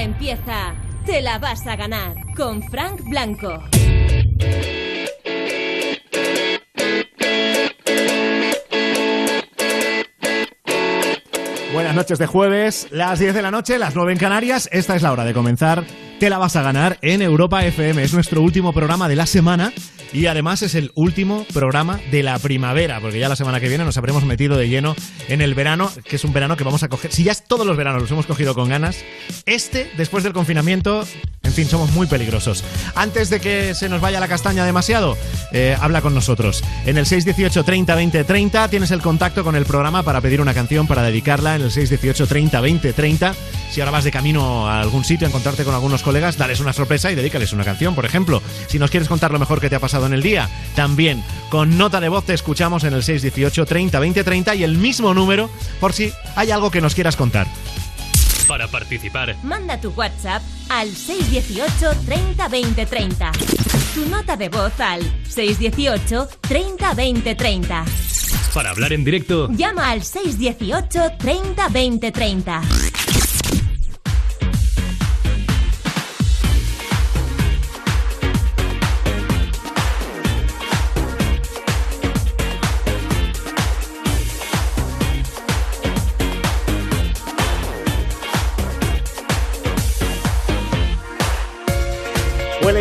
Empieza Te la vas a ganar con Frank Blanco. Buenas noches de jueves, las 10 de la noche, las 9 en Canarias. Esta es la hora de comenzar. Te la vas a ganar en Europa FM. Es nuestro último programa de la semana y además es el último programa de la primavera, porque ya la semana que viene nos habremos metido de lleno en el verano, que es un verano que vamos a coger. Si ya todos los veranos los hemos cogido con ganas, este, después del confinamiento, en fin, somos muy peligrosos. Antes de que se nos vaya la castaña demasiado, eh, habla con nosotros. En el 618 30 20 30 tienes el contacto con el programa para pedir una canción para dedicarla en el 618 30 20 30. Si ahora vas de camino a algún sitio a encontrarte con algunos colegas, dales una sorpresa y dedícales una canción, por ejemplo. Si nos quieres contar lo mejor que te ha pasado en el día, también con nota de voz te escuchamos en el 618 30 20 30 y el mismo número por si hay algo que nos quieras contar. Para participar, Manda tu WhatsApp al 618 30 20 30. Tu nota de voz al 618 30 20 30. para hablar en directo, Llama al 618 30 20 30.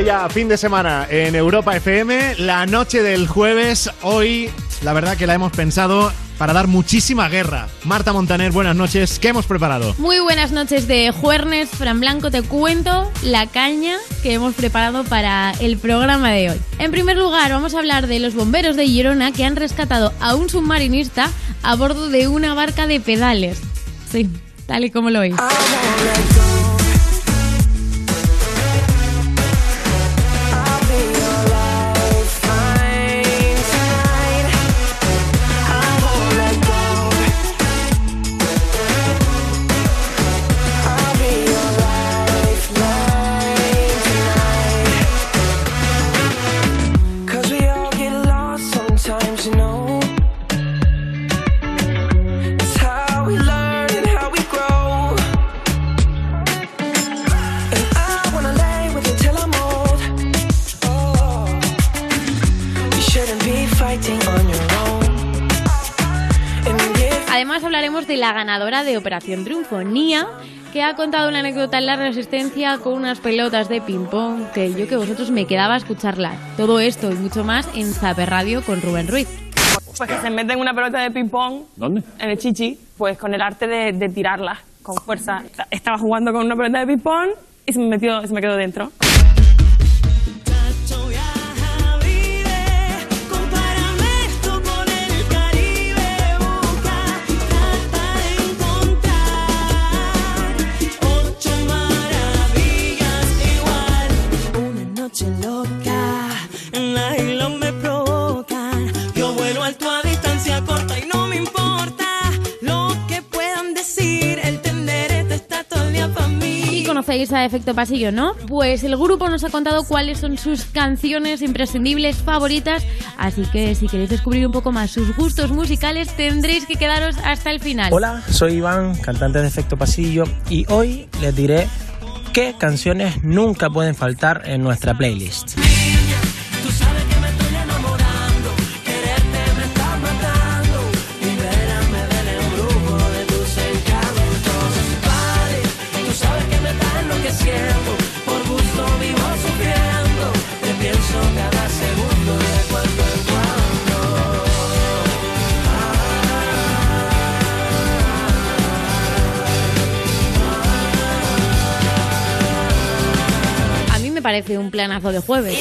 Ya fin de semana en Europa FM, la noche del jueves. Hoy, la verdad que la hemos pensado para dar muchísima guerra. Marta Montaner, buenas noches. ¿Qué hemos preparado? Muy buenas noches de Juernes, Fran Blanco. Te cuento la caña que hemos preparado para el programa de hoy. En primer lugar, vamos a hablar de los bomberos de Girona que han rescatado a un submarinista a bordo de una barca de pedales. Sí, tal y como lo oís. La ganadora de Operación Triunfo, Nia, que ha contado una anécdota en la resistencia con unas pelotas de ping-pong que yo que vosotros me quedaba a escucarla. Todo esto y mucho más en Zape Radio con Rubén Ruiz. Pues que se meten una pelota de ping-pong ¿dónde? en el chichi, pues con el arte de, de tirarla con fuerza. Estaba jugando con una pelota de ping-pong y se me, metió, se me quedó dentro. Noche loca, en la isla me provocan. Yo vuelo alto a distancia corta y no me importa lo que puedan decir. El tenderete está todo el día para mí. Y conocéis a Efecto Pasillo, ¿no? Pues el grupo nos ha contado cuáles son sus canciones imprescindibles favoritas, así que si queréis descubrir un poco más sus gustos musicales tendréis que quedaros hasta el final. Hola, soy Iván, cantante de Efecto Pasillo, y hoy les diré canciones nunca pueden faltar en nuestra playlist. Parece un planazo de jueves.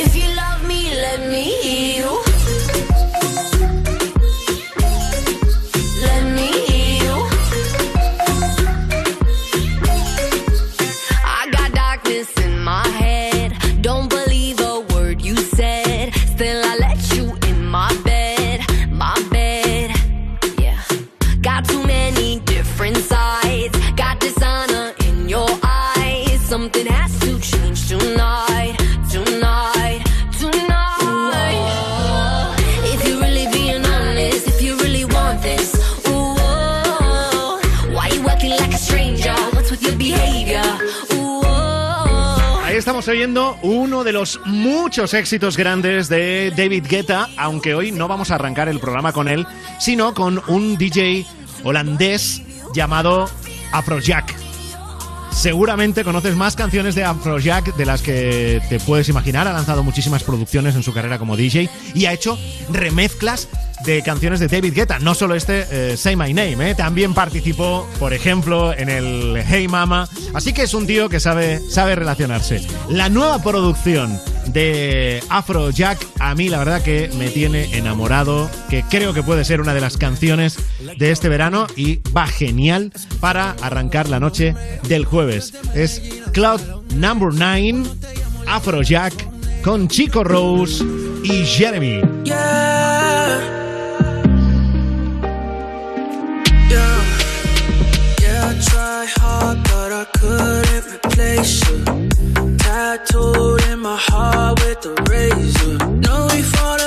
oyendo uno de los muchos éxitos grandes de David Guetta, aunque hoy no vamos a arrancar el programa con él, sino con un DJ holandés llamado Afrojack. Seguramente conoces más canciones de Afrojack de las que te puedes imaginar. Ha lanzado muchísimas producciones en su carrera como DJ y ha hecho remezclas de canciones de David Guetta. No solo este eh, Say My Name, eh, también participó, por ejemplo, en el Hey Mama. Así que es un tío que sabe, sabe relacionarse. La nueva producción de Afrojack a mí la verdad que me tiene enamorado, que creo que puede ser una de las canciones de este verano y va genial para arrancar la noche del jueves. Es Cloud Number 9, Afrojack con Chico Rose y Jeremy. Yeah. couldn't replace you. Tattooed in my heart with a razor. No, we fall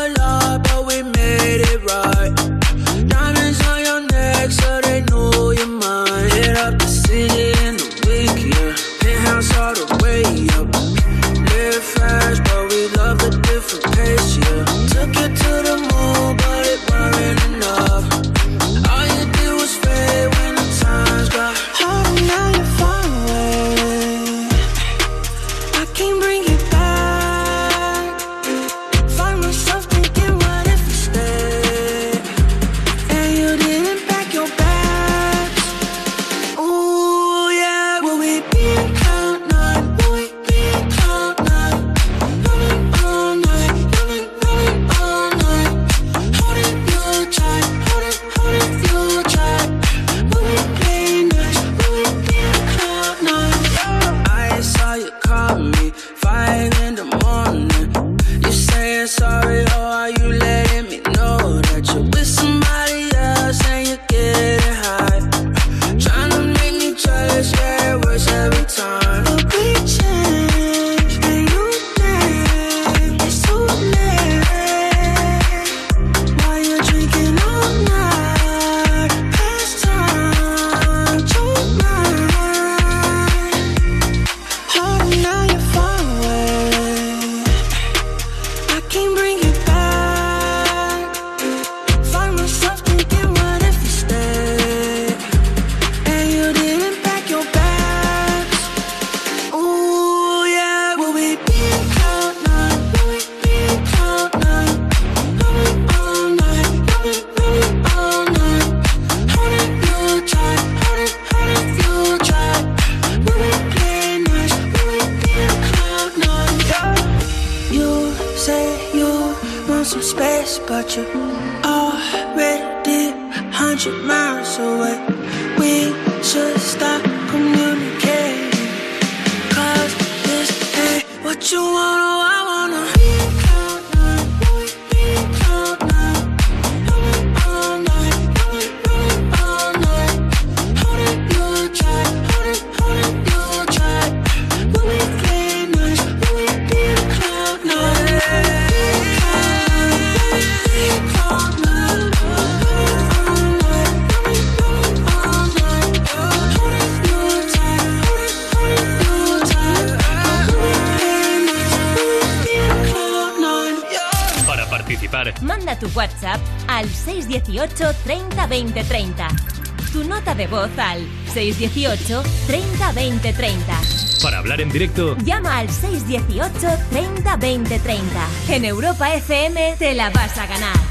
618 30 20 30. Para hablar en directo, llama al 618 30 20 30. En Europa FM te la vas a ganar.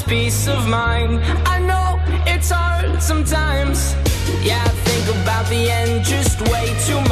peace of mind. I know it's hard sometimes. Yeah, I think about the end just way too much.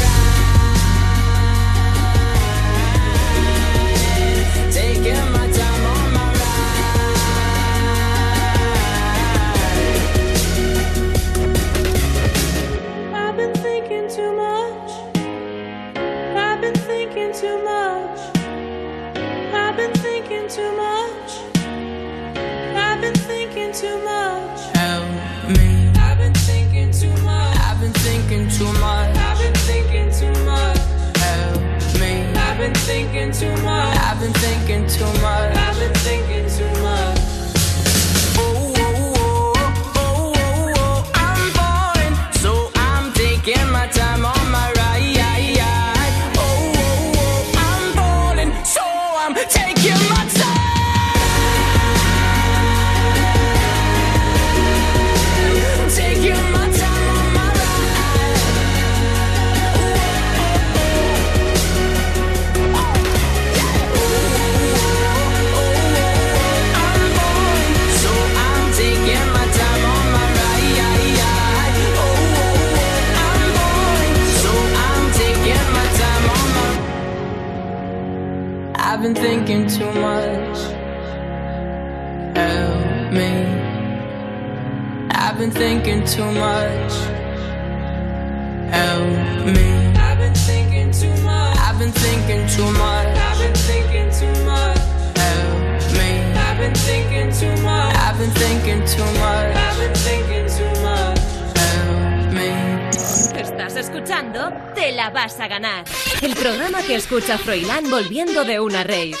Escucha Froilán volviendo de una rave.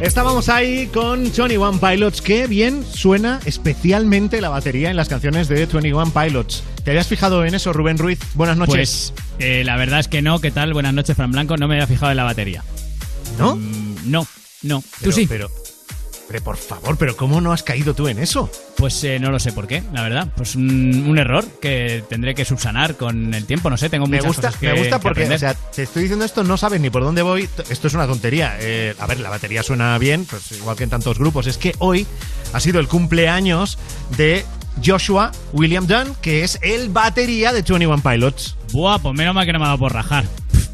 Estábamos ahí con 21 Pilots. Qué bien suena especialmente la batería en las canciones de 21 Pilots. ¿Te habías fijado en eso, Rubén Ruiz? Buenas noches. Pues eh, la verdad es que no. ¿Qué tal? Buenas noches, Fran Blanco. No me había fijado en la batería. ¿No? Mm, no, no. Pero- Tú sí. Pero, pero por favor, pero ¿cómo no has caído tú en eso? Pues eh, no lo sé por qué, la verdad. Pues un, un error que tendré que subsanar con el tiempo. No sé, tengo Me muchas gusta, cosas que me gusta que porque, o sea, te estoy diciendo esto, no sabes ni por dónde voy. Esto es una tontería. Eh, a ver, la batería suena bien, pues igual que en tantos grupos. Es que hoy ha sido el cumpleaños de Joshua William Dunn, que es el batería de 21 Pilots. Buah, pues menos mal que no me ha dado por rajar.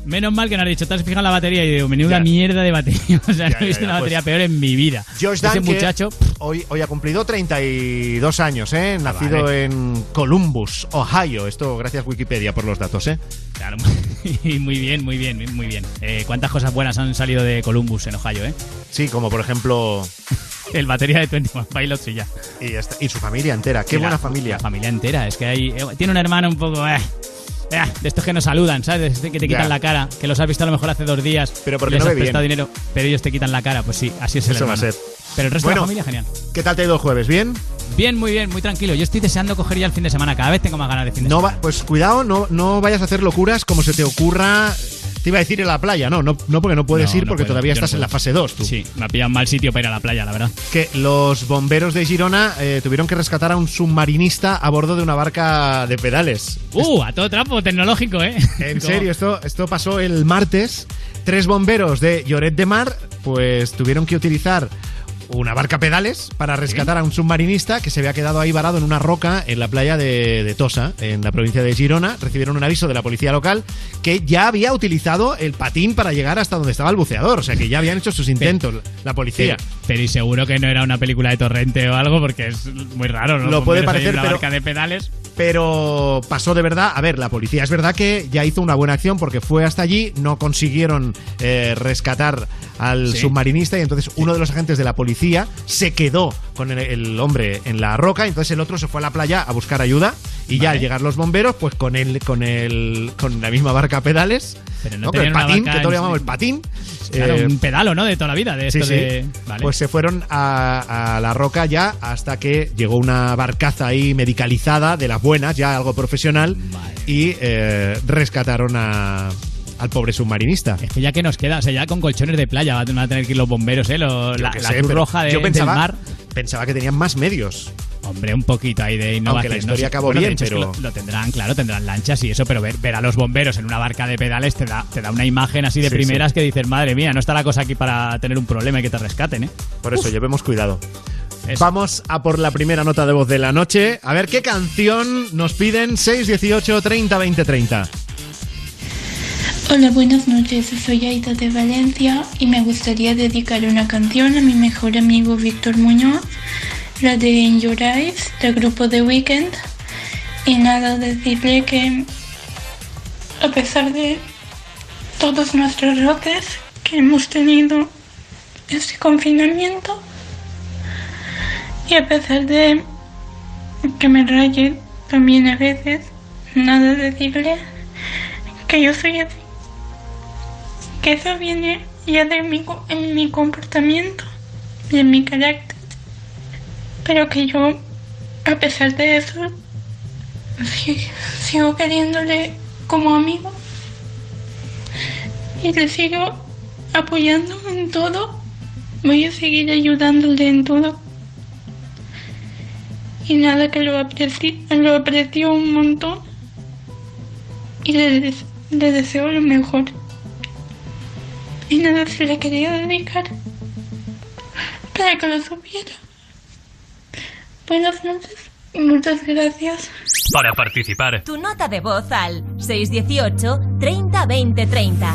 Menos mal que no has dicho, te has fijado en la batería y digo, menuda Ya. mierda de batería. O sea, Ya, no he visto una batería pues- peor en mi vida. Josh Ese muchacho, hoy, hoy ha cumplido 32 años, ¿eh? Nacido Ah, vale. en Columbus, Ohio. Esto gracias Wikipedia por los datos, ¿eh? claro, y muy bien, muy bien, muy bien. Eh, ¿Cuántas cosas buenas han salido de Columbus en Ohio, eh? Sí, como por ejemplo... El batería de 21 Pilots y ya. Y, ya está. y su familia entera. Qué la- buena familia. La familia entera. Es que hay. eh, Tiene un hermano un poco. eh, eh, de estos que nos saludan, ¿sabes? De estos que te quitan Ya. la cara. Que los has visto a lo mejor hace dos días. Pero porque les no has bien. prestado dinero. Pero ellos te quitan la cara. Pues sí, así es el Eso va a hermano. ser. Pero el resto Bueno. de la familia, genial. ¿Qué tal te ha ido el jueves? ¿Bien? Bien, muy bien, muy tranquilo. Yo estoy deseando coger ya el fin de semana. Cada vez tengo más ganas de fin de No semana. va, pues cuidado, no, no vayas a hacer locuras como se te ocurra. Te iba a decir en la playa, no, no, no porque no puedes No, ir no porque puedo, todavía estás en la fase 2 tú. Sí, me ha pillado un mal sitio para ir a la playa, la verdad. Que los bomberos de Girona eh, tuvieron que rescatar a un submarinista a bordo de una barca de pedales. Uh, a todo trapo tecnológico, ¿eh? En serio, esto, esto pasó el martes. Tres bomberos de Lloret de Mar pues tuvieron que utilizar una barca pedales para rescatar a un submarinista que se había quedado ahí varado en una roca en la playa de, de Tosa, en la provincia de Girona. Recibieron un aviso de la policía local que ya había utilizado el patín para llegar hasta donde estaba el buceador. O sea, que ya habían hecho sus intentos la policía. Pero y seguro que no era una película de torrente o algo, porque es muy raro, ¿no? Lo puede parecer, una pero- barca de pedales. pero pasó de verdad. A ver, la policía es verdad que ya hizo una buena acción porque fue hasta allí, no consiguieron eh, rescatar al Sí. submarinista y entonces uno de los agentes de la policía se quedó con el, el hombre en la roca, entonces el otro se fue a la playa a buscar ayuda Y ya al llegar los bomberos, pues con el, con el, con la misma barca a pedales, Pero no ¿no? Con el patín, que todos le llamamos sí. el patín. Claro, eh, un pedalo, ¿no? De toda la vida, de Sí, esto sí. de... Vale. Pues se fueron a, a la roca ya hasta que llegó una barcaza ahí medicalizada de las buenas, ya algo profesional, y eh, rescataron a- al pobre submarinista. Es que ya que nos queda, o sea, ya con colchones de playa van a tener que ir los bomberos, ¿eh? Lo- la, qué la sé, Cruz pero Roja de, yo pensaba, del mar. Pensaba que tenían más medios. Hombre, un poquito ahí de innovación. Aunque la no historia sé. acabó Bueno, bien, hecho es que pero- Lo, lo tendrán, claro, tendrán lanchas y eso, pero ver, ver a los bomberos en una barca de pedales te da, te da una imagen así de Sí, primeras sí. que dices, madre mía, no está la cosa aquí para tener un problema y que te rescaten, ¿eh? Por eso, Uf. llevemos cuidado. Eso. Vamos a por la primera nota de voz de la noche. A ver qué canción nos piden 618 30 20 30. Hola, buenas noches. Soy Aida de Valencia y me gustaría dedicar una canción a mi mejor amigo Víctor Muñoz, la de In Your Eyes, del grupo The Weeknd. Y nada, decirle que a pesar de todos nuestros roces que hemos tenido este confinamiento y a pesar de que me raye también a veces, nada decirle que yo soy así. Que eso viene ya de mi, en mi comportamiento y en mi carácter. Pero que yo, a pesar de eso, sigo queriéndole como amigo. Y le sigo apoyando en todo. Voy a seguir ayudándole en todo. Y nada, que lo aprecio, lo aprecio un montón. Y le deseo lo mejor. Y nada, se le quería dedicar. Para que lo supiera. Buenas noches y muchas gracias. Para participar, Tu nota de voz al 618 30 20 30.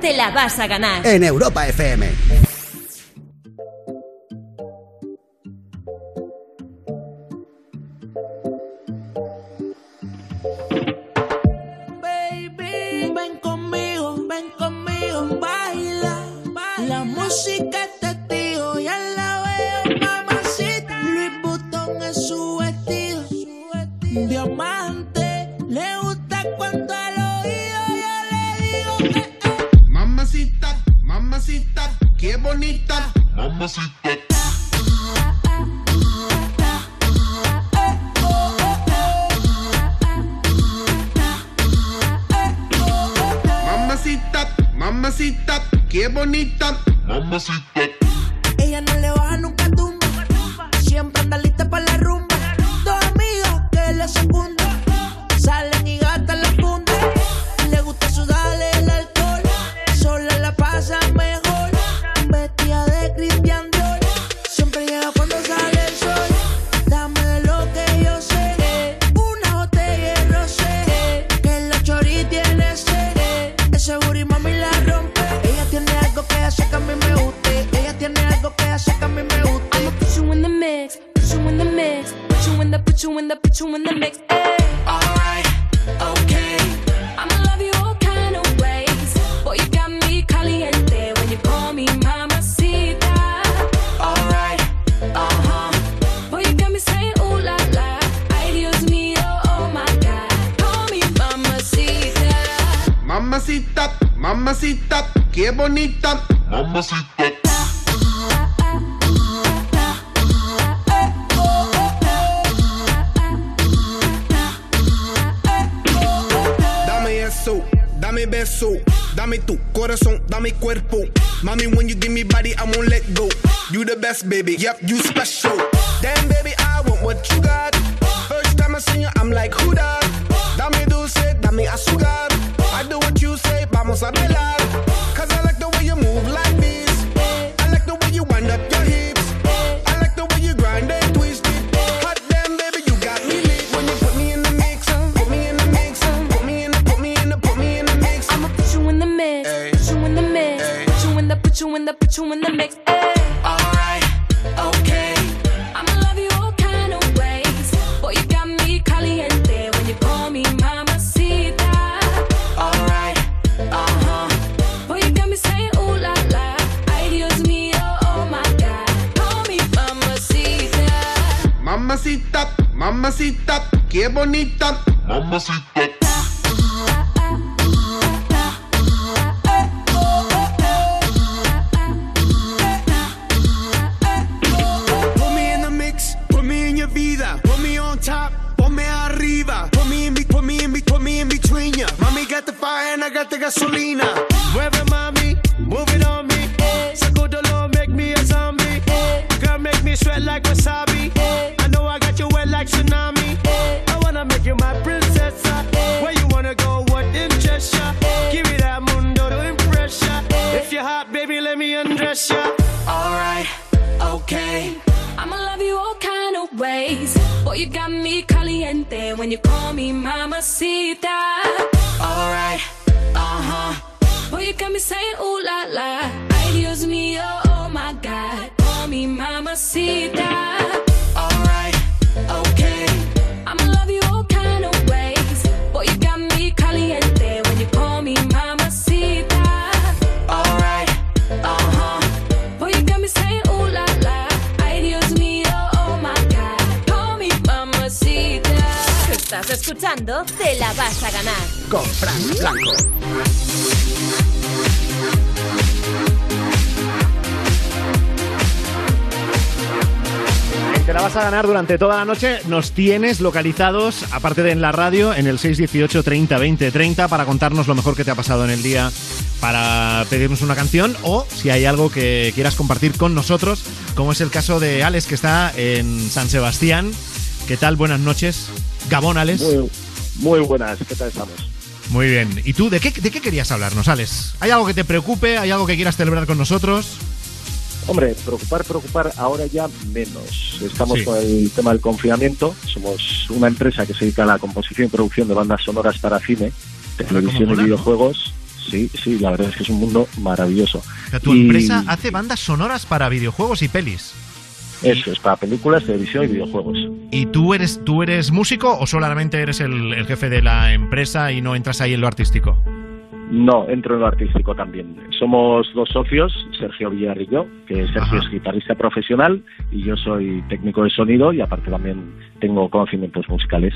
te la vas a ganar. En Europa FM. baby. Yep, you durante toda la noche nos tienes localizados, aparte de en la radio, en el 618 30 20 30 para contarnos lo mejor que te ha pasado en el día, para pedirnos una canción o si hay algo que quieras compartir con nosotros, como es el caso de Alex que está en San Sebastián. ¿Qué tal? Buenas noches. Gabón, Alex. Muy, buenas, ¿qué tal estamos? Muy bien. ¿Y tú de qué, de qué querías hablarnos, Alex? ¿Hay algo que te preocupe? ¿Hay algo que quieras celebrar con nosotros? Hombre, preocupar, preocupar ahora ya menos. Estamos con el tema del confinamiento. Somos una empresa que se dedica a la composición y producción de bandas sonoras para cine, televisión y videojuegos. Sí, sí, la verdad es que es un mundo maravilloso. Tu empresa hace bandas sonoras para videojuegos y pelis. Eso es, para películas, televisión y videojuegos. ¿Y tú eres, tú eres músico o solamente eres el jefe de la empresa y no entras ahí en lo artístico? No, entro en lo artístico también. Somos dos socios, Sergio Villar y yo, que Sergio es guitarrista profesional y yo soy técnico de sonido y aparte también tengo conocimientos musicales.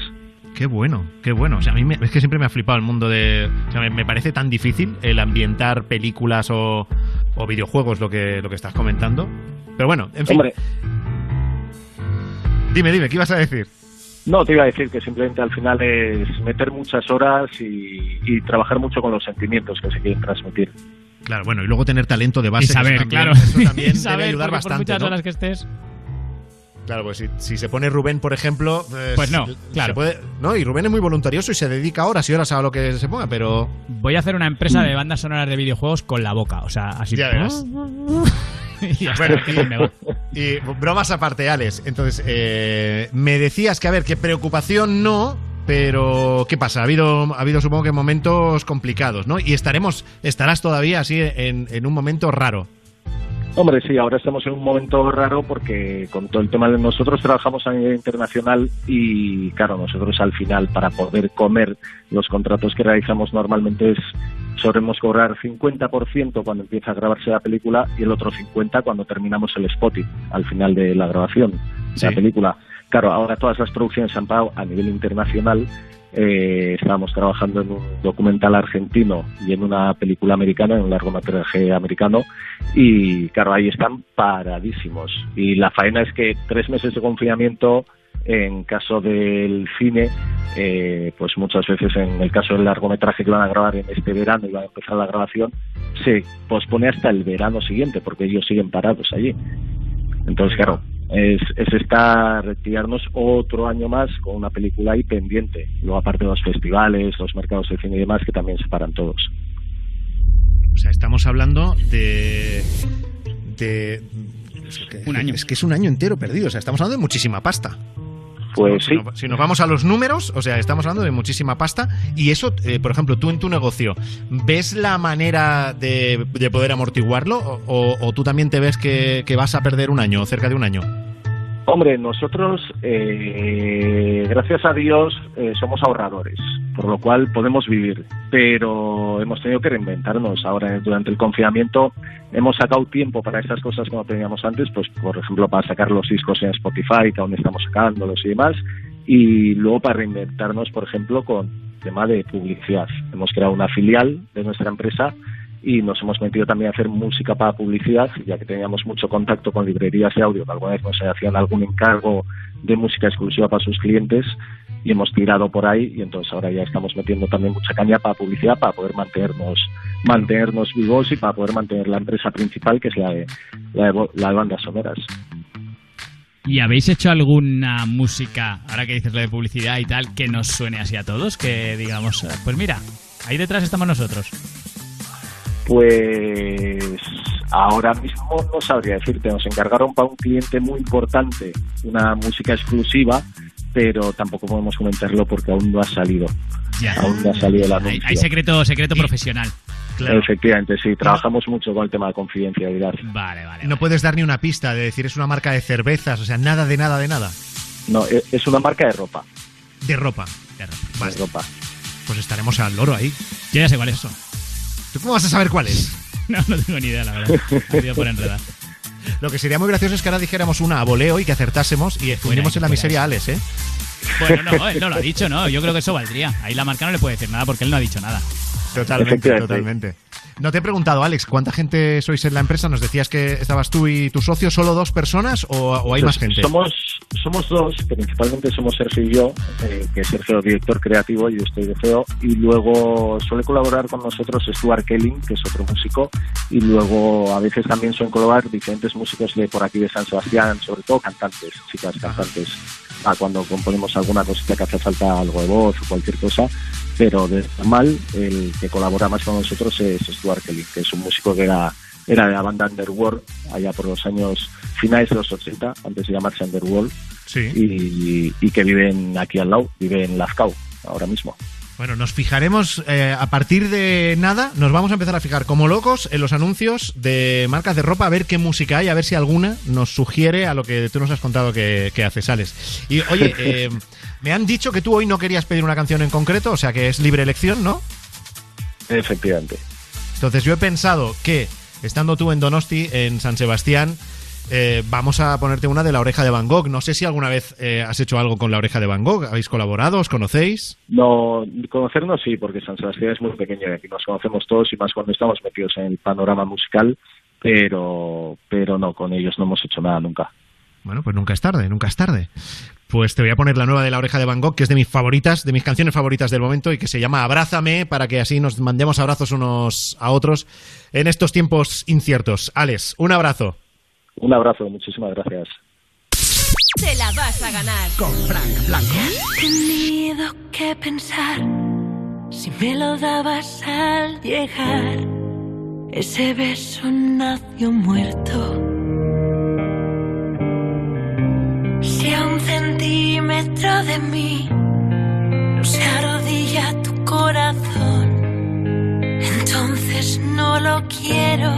Qué bueno, qué bueno. O sea, a mí me- es que siempre me ha flipado el mundo de... O sea, me, me parece tan difícil el ambientar películas o, o videojuegos, lo que, lo que estás comentando. Pero bueno, en fin. Hombre. Dime, dime, ¿qué ibas a decir? No, te iba a decir que simplemente al final es meter muchas horas y, y trabajar mucho con los sentimientos que se quieren transmitir. Claro, bueno, y luego tener talento de base. Y eso saber, también- claro. Eso también Y saber, debe ayudar porque por bastante, muchas ¿no? horas que estés. Claro, pues si, si se pone Rubén, por ejemplo... Pues no, se claro. puede- no, y Rubén es muy voluntarioso y se dedica horas y horas a lo que se ponga, pero... Voy a hacer una empresa de bandas sonoras de videojuegos con la boca. O sea, así. Ya verás. y Bueno, me. Y bromas aparte, Alex. Entonces, eh, me decías que, a ver, que preocupación no, pero ¿qué pasa? Ha habido, ha habido supongo que momentos complicados, ¿no? Y estaremos, estarás todavía así en, en un momento raro. Hombre, sí, ahora estamos en un momento raro porque con todo el tema de nosotros trabajamos a nivel internacional y claro, nosotros al final para poder comer los contratos que realizamos normalmente es solemos cobrar 50% cuando empieza a grabarse la película y el otro 50% cuando terminamos el spotting al final de la grabación de la película. Claro, ahora todas las producciones se han pagado a nivel internacional. Eh, estábamos trabajando en un documental argentino y en una película americana, en un largometraje americano, y claro, ahí están paradísimos. Y la faena es que tres meses de confinamiento, en caso del cine, eh, pues muchas veces en el caso del largometraje que van a grabar en este verano y van a empezar la grabación, se pospone hasta el verano siguiente porque ellos siguen parados allí. Entonces, claro, es, es estar, retirarnos otro año más con una película ahí pendiente. Luego, aparte de los festivales, los mercados de cine y demás, que también se paran todos. O sea, estamos hablando de. de un año. Es que es un año entero perdido. O sea, estamos hablando de muchísima pasta. Pues si, nos, si nos vamos a los números, o sea, estamos hablando de muchísima pasta. Y eso, eh, por ejemplo, tú en tu negocio, ¿ves la manera de, de poder amortiguarlo? O, o- o tú también te ves que, que vas a perder un año, cerca de un año? Hombre, nosotros, eh, gracias a Dios, eh, somos ahorradores, por lo cual podemos vivir, pero hemos tenido que reinventarnos. Ahora, durante el confinamiento, hemos sacado tiempo para estas cosas que no teníamos antes, pues, por ejemplo, para sacar los discos en Spotify, que aún estamos sacándolos y demás, y luego para reinventarnos, por ejemplo, con tema de publicidad. Hemos creado una filial de nuestra empresa y nos hemos metido también a hacer música para publicidad, ya que teníamos mucho contacto con librerías de audio, que alguna vez nos hacían algún encargo de música exclusiva para sus clientes y hemos tirado por ahí y entonces ahora ya estamos metiendo también mucha caña para publicidad para poder mantenernos mantenernos vivos y para poder mantener la empresa principal que es la de, la de, la bandas sonoras. ¿Y habéis hecho alguna música, ahora que dices lo de publicidad y tal, que nos suene así a todos? Que digamos, eh, pues mira, ahí detrás estamos nosotros. Pues ahora mismo no sabría decirte, nos encargaron para un cliente muy importante una música exclusiva, pero tampoco podemos comentarlo porque aún no ha salido. Ya. Aún no ha salido el Hay, anuncio. hay secreto, secreto profesional. Efectivamente, sí, trabajamos mucho con el tema de confidencialidad. Vale, vale. No puedes dar ni una pista de decir es una marca de cervezas, o sea, nada de nada de nada. No, e- es una marca de ropa. De ropa. De ropa. Vale. De ropa. Pues estaremos al loro ahí. Yo ya sé cuál es eso. ¿Tú cómo vas a saber cuál es? No, no tengo ni idea, la verdad. Me por enredar. Lo que sería muy gracioso es que ahora dijéramos una a voleo y que acertásemos y fundimos en la miseria a Alex, ¿eh? Bueno, no, él no lo ha dicho, ¿no? Yo creo que eso valdría. Ahí la marca no le puede decir nada porque él no ha dicho nada. Totalmente, totalmente. No te he preguntado, Alex, ¿cuánta gente sois en la empresa? Nos decías que estabas tú y tu socio, ¿solo dos personas o, o hay más gente? Somos, somos dos, principalmente somos Sergio y yo, eh, que Sergio es director creativo y yo estoy de feo, y luego suele colaborar con nosotros Stuart Kelling, que es otro músico, y luego a veces también suelen colaborar diferentes músicos de por aquí de San Sebastián, sobre todo cantantes, chicas cantantes, ah, cuando componemos alguna cosita que hace falta algo de voz o cualquier cosa, pero de normal el que colabora más con nosotros es Stuart Kelly, que es un músico que era, era de la banda Underworld allá por los años finales de los 80, antes de llamarse Underworld, Sí. y, y que vive en- aquí al lado, vive en Lazcao ahora mismo. Bueno, nos fijaremos eh, a partir de nada, nos vamos a empezar a fijar como locos en los anuncios de marcas de ropa, a ver qué música hay, a ver si alguna nos sugiere a lo que tú nos has contado que, que haces, Alex. Y oye, eh, me han dicho que tú hoy no querías pedir una canción en concreto, o sea que es libre elección, ¿no? Efectivamente. Entonces yo he pensado que, estando tú en Donosti, en San Sebastián, eh, vamos a ponerte una de la oreja de Van Gogh. No sé si alguna vez eh, has hecho algo con la oreja de Van Gogh. ¿Habéis colaborado? ¿Os conocéis? No, conocernos sí, porque San Sebastián es muy pequeño y aquí nos conocemos todos y más cuando estamos metidos en el panorama musical, pero, pero no, con ellos no hemos hecho nada nunca. Bueno, pues nunca es tarde, nunca es tarde. Pues te voy a poner la nueva de la oreja de Van Gogh, que es de mis favoritas, de mis canciones favoritas del momento y que se llama Abrázame, para que así nos mandemos abrazos unos a otros en estos tiempos inciertos. Alex, un abrazo. Un abrazo, muchísimas gracias. Te la vas a ganar. Con Frank Blanco. tenido que pensar si me lo dabas al llegar. Ese beso nació muerto. Un centímetro de mí no se arrodilla tu corazón, entonces no lo quiero.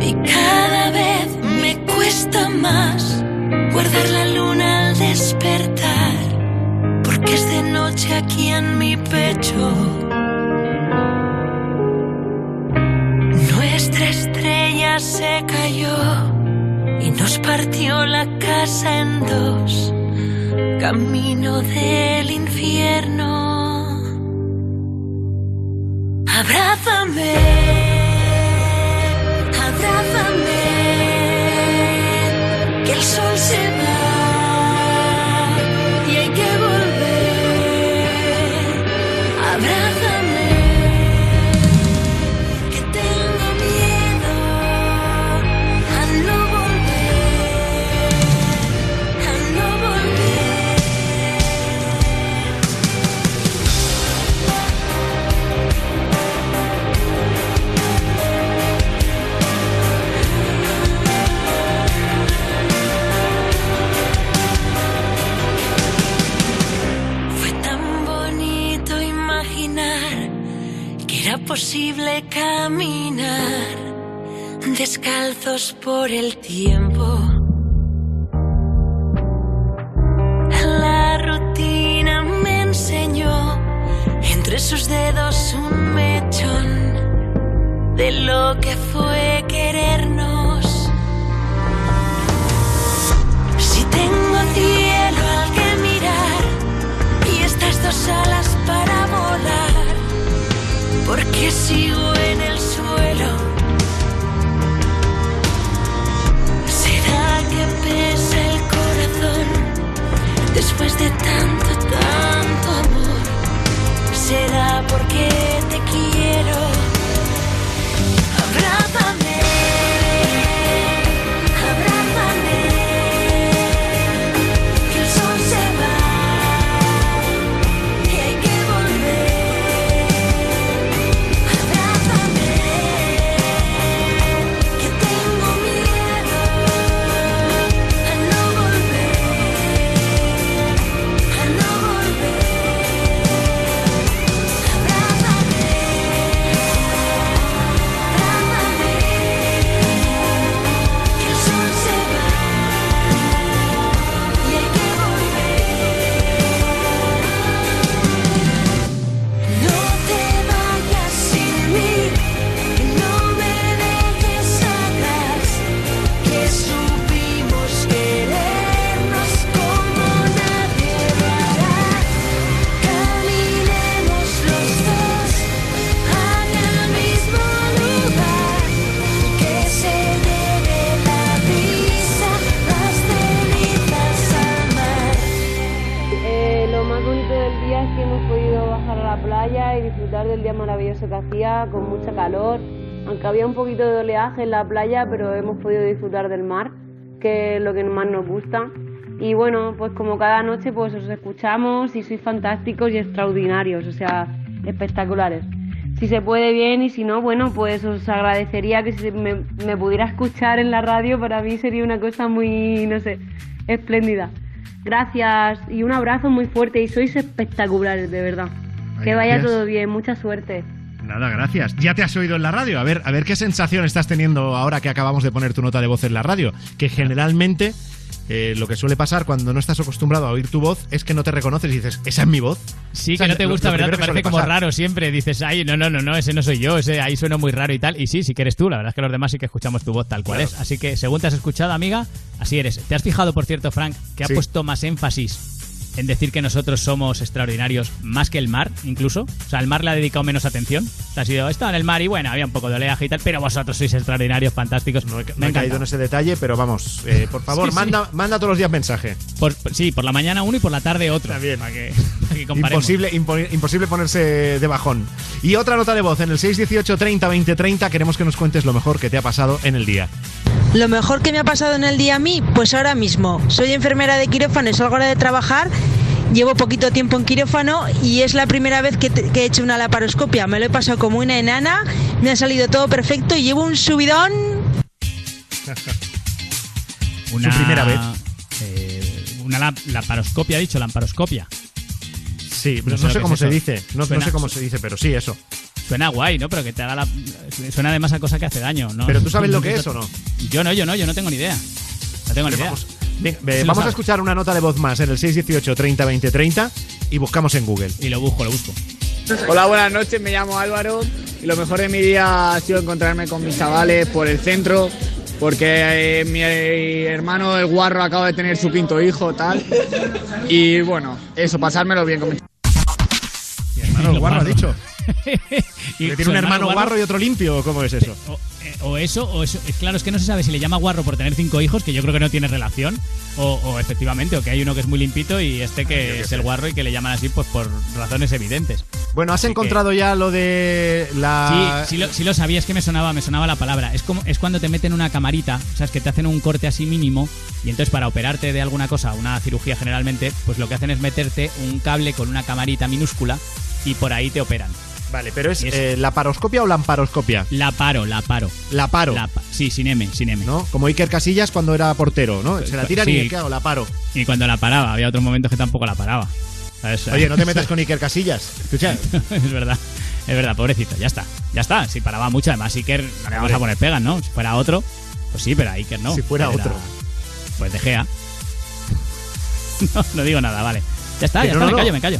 Y cada vez me cuesta más guardar la luna al despertar, porque es de noche aquí en mi pecho. Nuestra estrella se cayó y nos partió la casa en dos, camino del infierno. Abrázame. Abrázame, que el sol se va por el tiempo. En la playa, pero hemos podido disfrutar del mar, que es lo que más nos gusta. Y bueno, pues como cada noche pues os escuchamos y sois fantásticos y extraordinarios, o sea, espectaculares. Si se puede bien y si no, bueno, pues os agradecería que si me, me pudiera escuchar en la radio, para mí sería una cosa muy, no sé, espléndida. Gracias y un abrazo muy fuerte y sois espectaculares, de verdad. Que vaya todo bien, mucha suerte. Nada, gracias. Ya te has oído en la radio. A ver, a ver qué sensación estás teniendo ahora que acabamos de poner tu nota de voz en la radio. Que generalmente eh, lo que suele pasar cuando no estás acostumbrado a oír tu voz es que no te reconoces y dices, ¿esa es mi voz? Sí, O sea, que no te gusta, lo ¿verdad? Te parece como pasar. raro siempre. Dices, ay, no, no, no, no, ese no soy yo, ese ahí suena muy raro y tal. Y sí, sí que eres tú, la verdad es que los demás sí que escuchamos tu voz tal cual Claro. es. Así que según te has escuchado, amiga, así eres. ¿Te has fijado, por cierto, Frank, que ha Sí. puesto más énfasis en decir que nosotros somos extraordinarios más que el mar, incluso? O sea, el mar le ha dedicado menos atención. Ha sido, estaba en el mar y bueno, había un poco de oleaje y tal, pero vosotros sois extraordinarios, fantásticos. No he, Me no he caído en ese detalle, pero vamos, eh, por favor. Manda, manda todos los días mensaje. Por- sí, por la mañana uno y por la tarde otro. También. Para que, para que comparemos. Imposible, impo- imposible ponerse de bajón. Y otra nota de voz en el 618 30 20 30. Queremos que nos cuentes lo mejor que te ha pasado en el día. Lo mejor que me ha pasado en el día a mí, pues ahora mismo. Soy enfermera de quirófano y salgo ahora de trabajar. Llevo poquito tiempo en quirófano y es la primera vez que, te- que he hecho una laparoscopia. Me lo he pasado como una enana, me ha salido todo perfecto y llevo un subidón. Una, Su primera vez. eh, una la- laparoscopia, ha dicho, lamparoscopia. Sí, No no, sé cómo es se dice. No, sé cómo se dice, pero sí, eso. Suena guay, ¿no? Pero que te haga la... Suena además a cosa que hace daño, ¿no? Pero tú sabes lo que es o no. Yo no, yo no, yo no tengo ni idea. No tengo ni idea. Vamos, Sí vamos a escuchar una nota de voz más en el 618 30 20 30 y buscamos en Google. Y lo busco, lo busco. Hola, buenas noches, me llamo Álvaro y lo mejor de mi día ha sido encontrarme con mis chavales por el centro porque eh, mi hermano el guarro acaba de tener su quinto hijo, tal. Y bueno, eso, pasármelo bien con mis Mi hermano el guarro ha dicho. Y ¿Que su tiene un hermano guarro- guarro y otro limpio? ¿o ¿Cómo es eso? O, eh, o eso, o eso. Es Claro, es que no se sabe si le llama guarro por tener cinco hijos, que yo creo que no tiene relación, o, o efectivamente, o que hay uno que es muy limpito y este que es el guarro y que le llaman así pues por razones evidentes. Bueno, ¿has Así que- encontrado ya lo de la. Sí, sí lo, sí lo sabía, es que me sonaba, me sonaba la palabra. Es como es cuando te meten una camarita, sabes que te hacen un corte así mínimo y entonces para operarte de alguna cosa, una cirugía generalmente, pues lo que hacen es meterte un cable con una camarita minúscula y por ahí te operan. Vale, pero es eh, la paroscopia o lamparoscopia. La paro, la paro. La paro. La pa- sí, sin M, sin M. ¿No? Como Iker Casillas cuando era portero, ¿no? Se la tiran Sí. y ¿qué hago? La paro. Y cuando la paraba, había otros momentos que tampoco la paraba. ¿Sabes? Oye, no te metas con Iker Casillas. Escucha. es verdad, es verdad, pobrecito, ya está, ya está. Si paraba mucho, además Iker no le vamos a poner pegas, ¿no? Si fuera otro, pues sí, pero a Iker no. Si fuera Era- otro. Pues de Gea. no, no digo nada, vale. Ya está, ya no, está, no, me no. callo, me callo.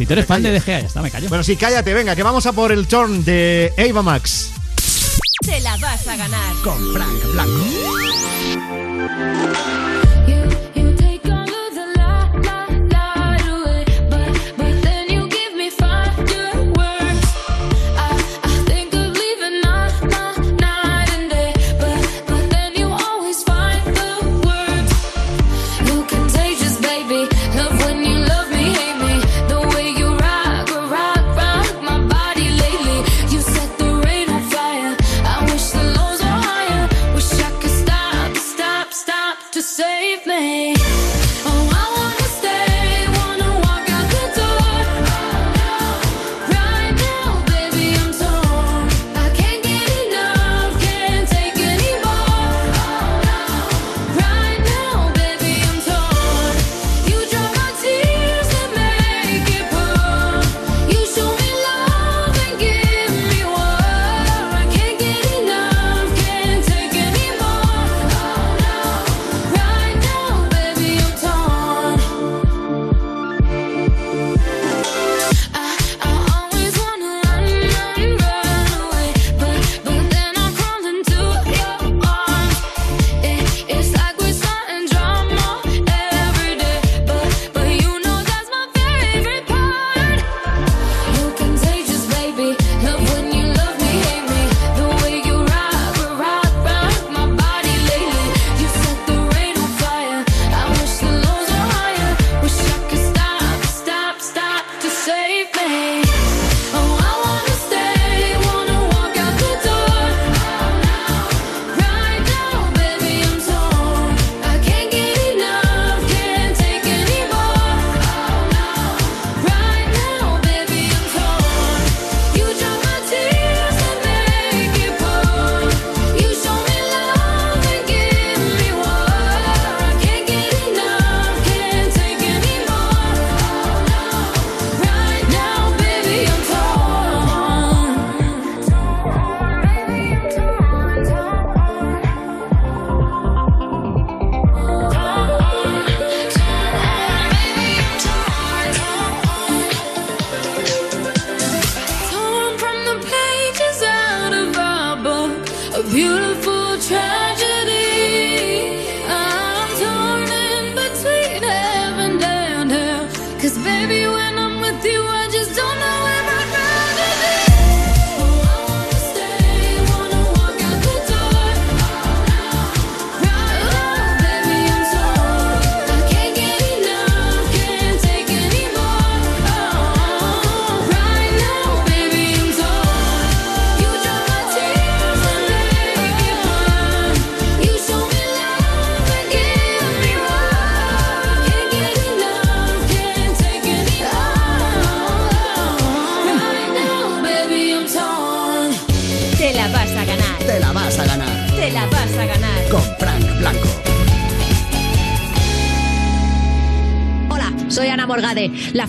Si tú eres fan de Gea, ya está, me callo. Bueno, sí, cállate, venga, que vamos a por el turn de Ava Max. Te la vas a ganar. Con Frank Blanco.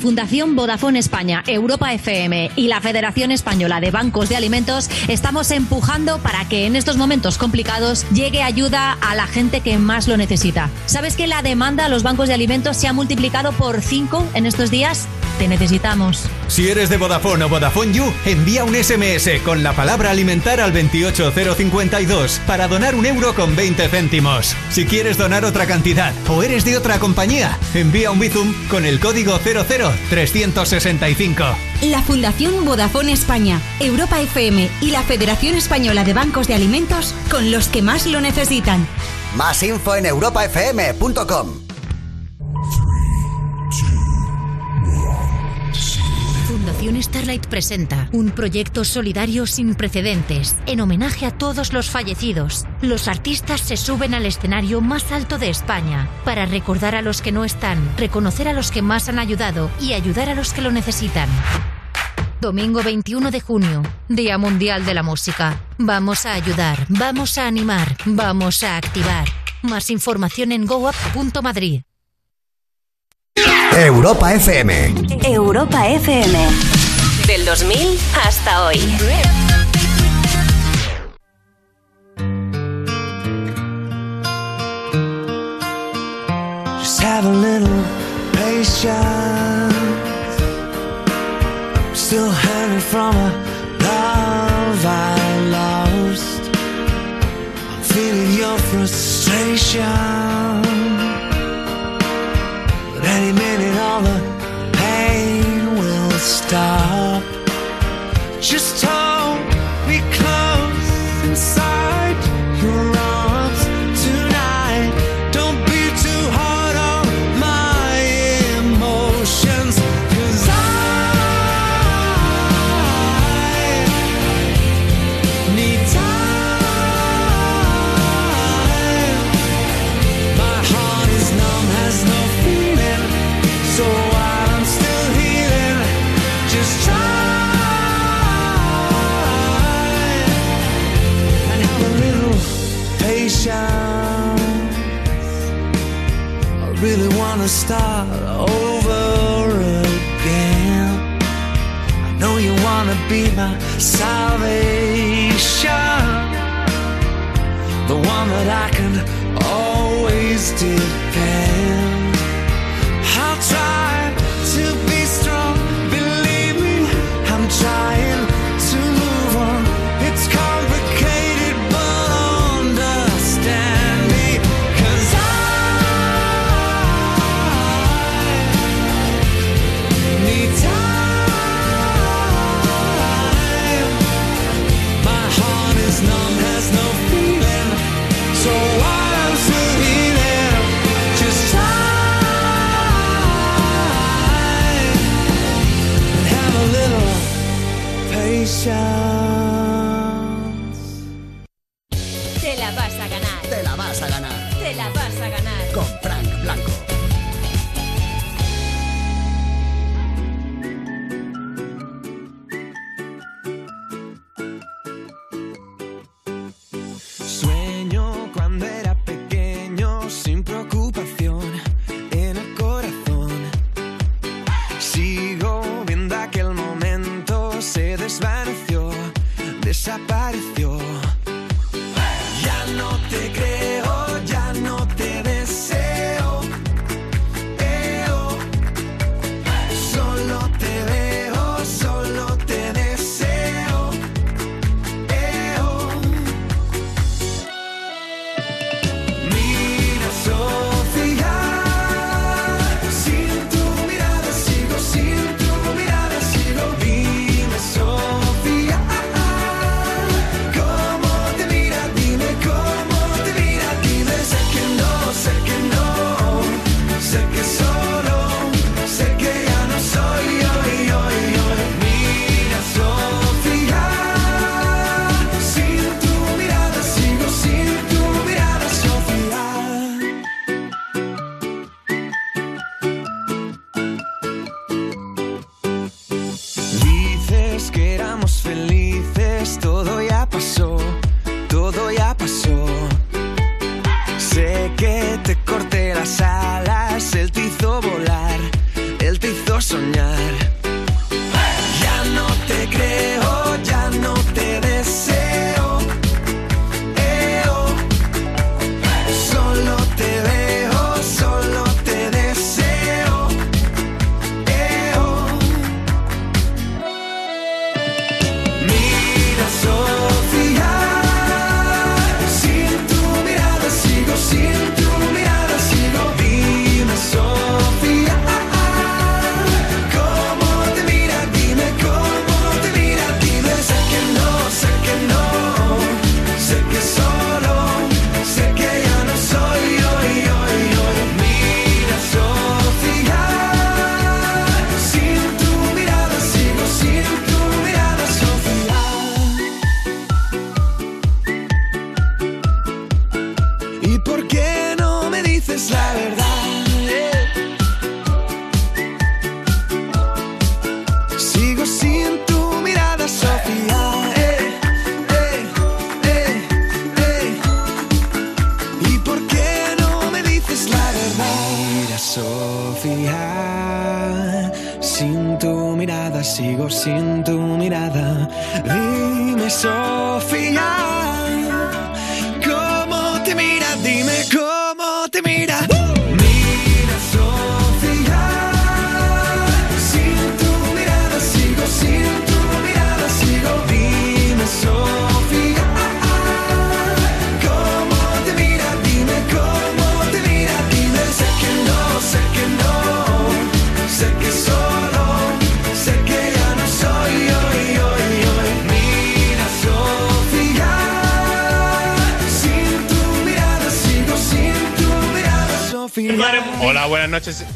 Fundación Vodafone España, Europa FM y la Federación Española de Bancos de Alimentos estamos empujando para que en estos momentos complicados llegue ayuda a la gente que más lo necesita. ¿Sabes que la demanda a los bancos de alimentos se ha multiplicado por 5 en estos días? Te necesitamos. Si eres de Vodafone o Vodafone You, envía un SMS con la palabra alimentar al 28052 para donar un euro con 20 céntimos. Si quieres donar otra cantidad o eres de otra compañía, envía un Bizum con el código 00365. La Fundación Vodafone España, Europa FM y la Federación Española de Bancos de Alimentos con los que más lo necesitan. Más info en europafm.com. Presenta un proyecto solidario sin precedentes en homenaje a todos los fallecidos. Los artistas se suben al escenario más alto de España para recordar a los que no están, reconocer a los que más han ayudado y ayudar a los que lo necesitan. Domingo 21 de junio, Día Mundial de la Música. Vamos a ayudar, vamos a animar, vamos a activar. Más información en goup.madrid. Europa FM. Europa FM. Del 2000 hasta hoy. Just have a little patience. Still hanging from a love I lost. I'm feeling your frustration. But any minute, all the pain will stop.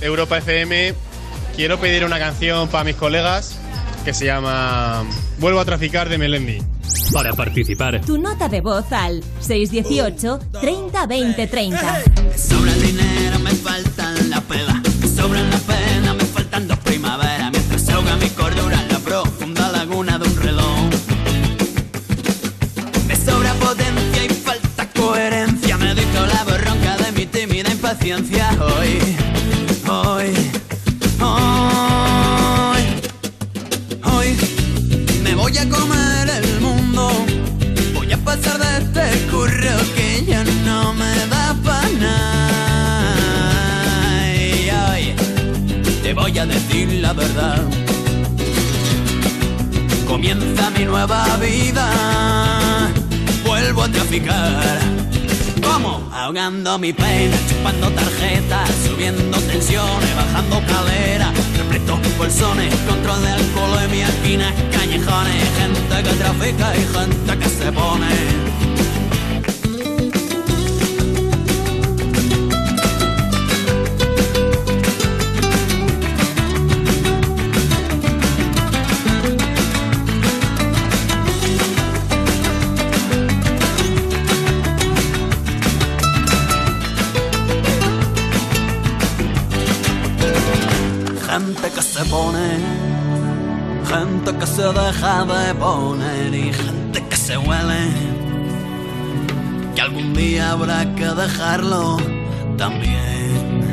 Europa FM. Quiero pedir una canción para mis colegas que se llama Vuelvo a traficar de Melendi. Para participar, Tu nota de voz al 618 30 20 30. Mi chupando tarjetas, subiendo tensiones, bajando calera, repleto bolsones, control de alcohol en mi esquina, callejones, gente que trafica y gente que se pone. Que se deja de poner y gente que se huele. Que algún día habrá que dejarlo también.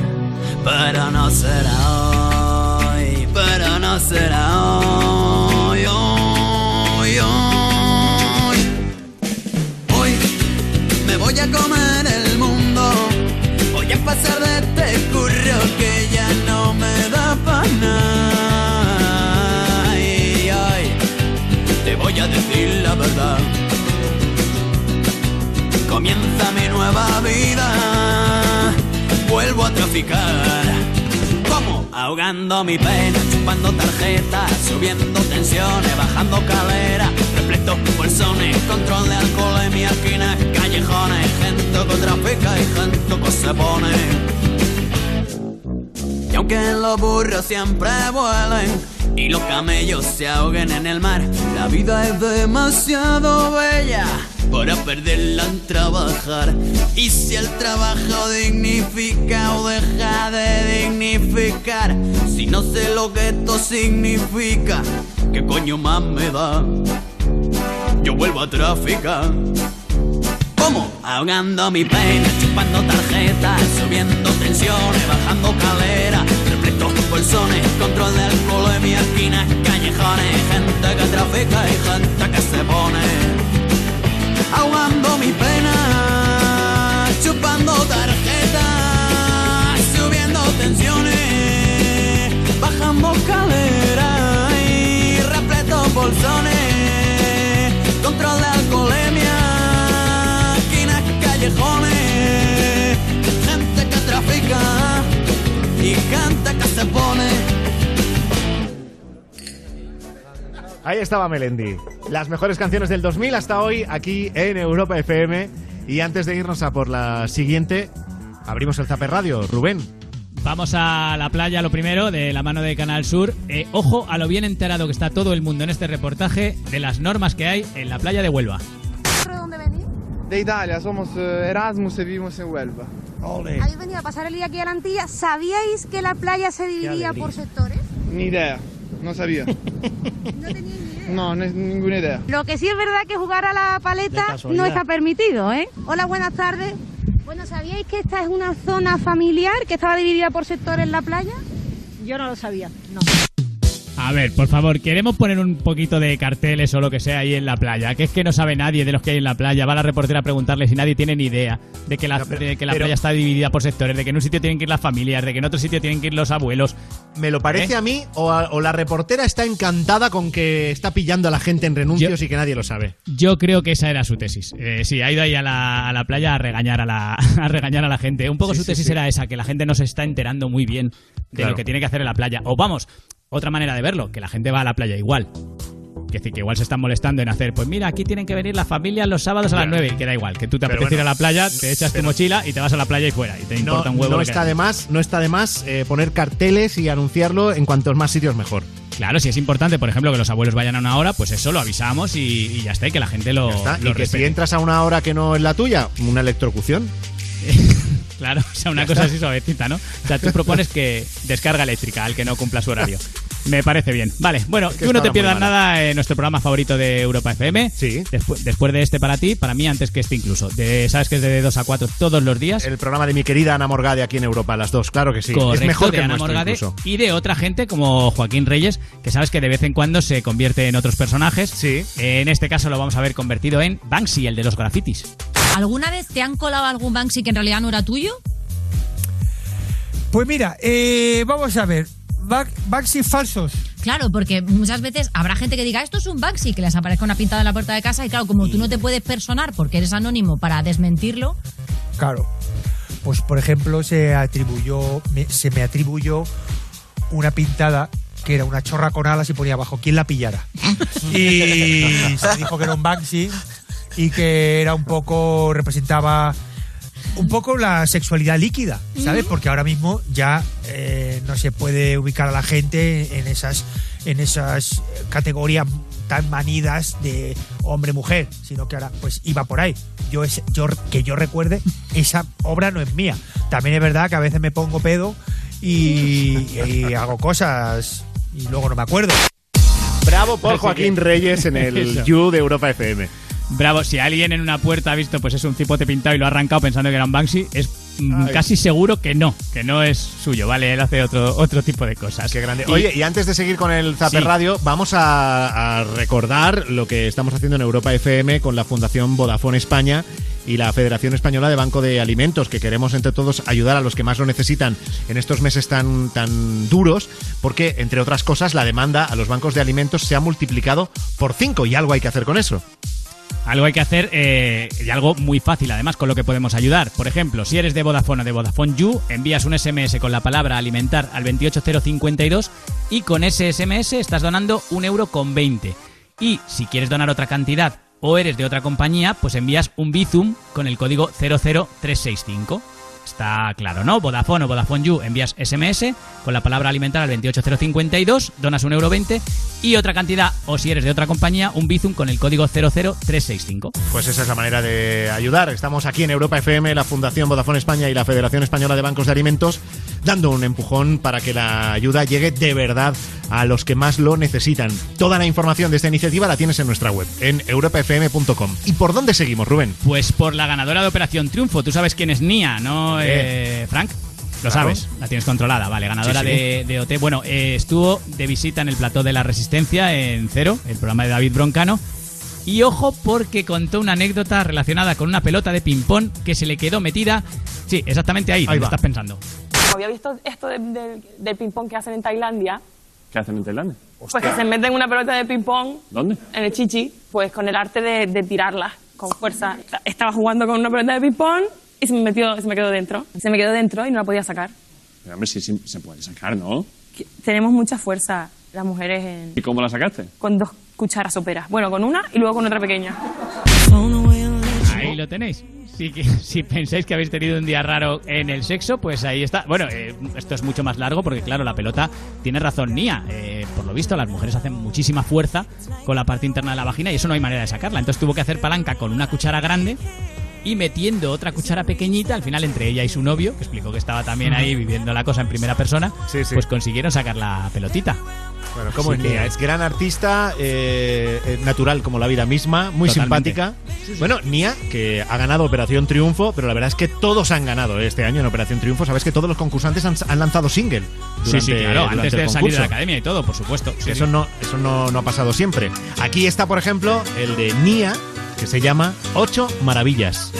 Pero no será hoy, pero no será hoy, Comienza mi nueva vida. Vuelvo a traficar. ¿Cómo? Ahogando mi pena, chupando tarjetas, subiendo tensiones, bajando calera, repleto bolsones, control de alcohol en mi esquina, callejones, gente que trafica y gente que se pone. Y aunque los burros siempre vuelen y los camellos se ahoguen en el mar, la vida es demasiado bella para perderla en trabajar. Y si el trabajo dignifica o deja de dignificar, si no sé lo que esto significa, ¿qué coño más me da? yo vuelvo a traficar. ¿Cómo? Ahogando mi pena, chupando tarjetas, subiendo tensiones, bajando calera, repleto bolsones, control de alcohol en mi esquina, callejones, gente que trafica y gente que se pone. Ahogando mi pena, chupando tarjetas, subiendo tensiones, bajando calera y repleto bolsones, control de alcoholemia, esquinas, callejones, gente que trafica y gente que se pone. Ahí estaba Melendi. Las mejores canciones del 2000 hasta hoy aquí en Europa FM. Y antes de irnos a por la siguiente, abrimos el Zaper Radio. Rubén. Vamos a la playa, lo primero, de la mano de Canal Sur. Eh, ojo a lo bien enterado que está todo el mundo en este reportaje de las normas que hay en la playa de Huelva. ¿De dónde venís? De Italia, somos eh, Erasmus y vivimos en Huelva. Habéis venido a pasar el día aquí a la Antilla. ¿Sabíais que la playa se dividía por sectores? Ni idea, no sabía. No, no es ninguna idea. Lo que sí es verdad que jugar a la paleta no está permitido, ¿eh? Hola, buenas tardes. Bueno, ¿sabíais que esta es una zona familiar que estaba dividida por sectores en la playa? Yo no lo sabía, no. A ver, por favor, queremos poner un poquito de carteles o lo que sea ahí en la playa, que es que no sabe nadie de los que hay en la playa. Va la reportera a preguntarle si nadie tiene ni idea de que la, de que la pero- playa está dividida por sectores, de que en un sitio tienen que ir las familias, de que en otro sitio tienen que ir los abuelos. ¿Me lo parece ¿Eh? a mí o, a- o la reportera está encantada con que está pillando a la gente en renuncios y que nadie lo sabe? Yo creo que esa era su tesis. Eh, sí, ha ido ahí a la, a la playa a regañar a la, a regañar a la gente. Un poco Sí, su sí, tesis sí. era esa, que la gente no se está enterando muy bien de Claro. lo que tiene que hacer en la playa. O vamos, otra manera de verlo, que la gente va a la playa igual. Que decir, que igual se están molestando en hacer, pues mira, aquí tienen que venir las familias los sábados a las 9 y que da igual, que tú te apetece ir a la playa, te echas tu mochila y te vas a la playa y fuera, y te No, importa un huevo. no lo que está de más, no está de más eh, poner carteles y anunciarlo en cuantos más sitios mejor. Claro, si es importante, por ejemplo, que los abuelos vayan a una hora, pues eso lo avisamos y, y ya está, y que la gente lo, Ya está. lo y que si entras a una hora que no es la tuya, una electrocución. Claro, o sea, una cosa así suavecita, ¿no? O sea, tú propones que descarga eléctrica al que no cumpla su horario. Me parece bien. Vale, bueno, que tú no te pierdas nada en nuestro programa favorito de Europa FM. Sí. Después, después de este para ti, para mí antes que este incluso. De, Sabes que es de 2 a 4 todos los días. El programa de mi querida Ana Morgade aquí en Europa, las dos, claro que sí. Correcto, es mejor de que el Ana Morgade incluso. y de otra gente como Joaquín Reyes, que sabes que de vez en cuando se convierte en otros personajes. Sí. En este caso lo vamos a ver convertido en Banksy, el de los grafitis. ¿Alguna vez te han colado algún Banksy que en realidad no era tuyo? Pues mira, eh, vamos a ver. Ba- Banksy falsos. Claro, porque muchas veces habrá gente que diga esto es un Banksy, que les aparezca una pintada en la puerta de casa y claro, como tú no te puedes personar porque eres anónimo para desmentirlo, Claro. Pues por ejemplo, se atribuyó, me- se me atribuyó una pintada que era una chorra con alas y ponía abajo quién la pillara. Y se dijo que era un Banksy y que era un poco representaba un poco la sexualidad líquida, ¿sabes? Porque ahora mismo ya eh, no se puede ubicar a la gente en esas en esas categorías tan manidas de hombre-mujer, sino que ahora pues iba por ahí. Yo, es, yo que yo recuerde, esa obra no es mía. También es verdad que a veces me pongo pedo y, y hago cosas y luego no me acuerdo. Bravo por Joaquín Reyes en el. You de Europa FM. Bravo, si alguien en una puerta ha visto pues es un cipote pintado y lo ha arrancado pensando que era un Banksy, es mm, Ay. casi seguro que no, que no es suyo, ¿vale? Él hace otro, otro tipo de cosas. Qué grande. Y- Oye, y antes de seguir con el Zaper Sí. Radio, vamos a, a recordar lo que estamos haciendo en Europa FM con la Fundación Vodafone España y la Federación Española de Banco de Alimentos, que queremos entre todos ayudar a los que más lo necesitan en estos meses tan, tan duros, porque, entre otras cosas, la demanda a los bancos de alimentos se ha multiplicado por cinco y algo hay que hacer con eso. Algo hay que hacer eh, y algo muy fácil, además, con lo que podemos ayudar. Por ejemplo, si eres de Vodafone o de Vodafone You, envías un SMS con la palabra alimentar al 28052 y con ese SMS estás donando un euro con 20. Y si quieres donar otra cantidad o eres de otra compañía, pues envías un Bizum con el código 00365. Está claro, ¿no? Vodafone o Vodafone You envías SMS con la palabra alimentar al 28052, donas un euro 20 Y otra cantidad, o si eres de otra compañía, un Bizum con el código 00365. Pues esa es la manera de ayudar. Estamos aquí en Europa FM, la Fundación Vodafone España y la Federación Española de Bancos de Alimentos, dando un empujón para que la ayuda llegue de verdad a los que más lo necesitan. Toda la información de esta iniciativa la tienes en nuestra web, en europafm.com. ¿Y por dónde seguimos, Rubén? Pues por la ganadora de Operación Triunfo. Tú sabes quién es Nia, ¿no, Eh. Frank? Lo Claro. sabes, la tienes controlada, vale, ganadora Sí, sí. De, de OT. Bueno, eh, estuvo de visita en el plató de la Resistencia en Cero, el programa de David Broncano. Y ojo porque contó una anécdota relacionada con una pelota de ping-pong que se le quedó metida. Sí, exactamente ahí, Ahí donde va. estás pensando. Había visto esto de- de- del ping-pong que hacen en Tailandia. ¿Qué hacen en Tailandia? Pues que se meten una pelota de ping-pong ¿Dónde? en el chichi, pues con el arte de, de tirarla con fuerza. Estaba jugando con una pelota de ping-pong y se me, metió, se me quedó dentro. Se me quedó dentro y no la podía sacar. Pero, hombre, sí, sí, se puede sacar, ¿no? Que- Tenemos mucha fuerza las mujeres en- ¿Y cómo la sacaste? con dos cucharas soperas. Bueno, con una y luego con otra pequeña. Ahí lo tenéis. Si, si pensáis que habéis tenido un día raro en el sexo, pues ahí está. Bueno, eh, esto es mucho más largo porque, claro, la pelota tiene razón Nia. Eh, por lo visto, las mujeres hacen muchísima fuerza con la parte interna de la vagina y eso no hay manera de sacarla. Entonces tuvo que hacer palanca con una cuchara grande y metiendo otra cuchara pequeñita, al final entre ella y su novio, que explicó que estaba también ahí viviendo la cosa en primera persona, pues consiguieron sacar la pelotita. Bueno, ¿cómo Así es que- Nia? Es gran artista, eh, eh, natural como la vida misma, muy Totalmente. simpática. Bueno, Nia, que ha ganado Operación Triunfo, pero la verdad es que todos han ganado este año en Operación Triunfo. Sabes que todos los concursantes han, han lanzado single. Sí, sí, durante- claro, durante antes de salir de la academia y todo, por supuesto. Sí, eso sí. no, eso no, no ha pasado siempre. Aquí está, por ejemplo, el de Nia, que se llama Ocho Maravillas.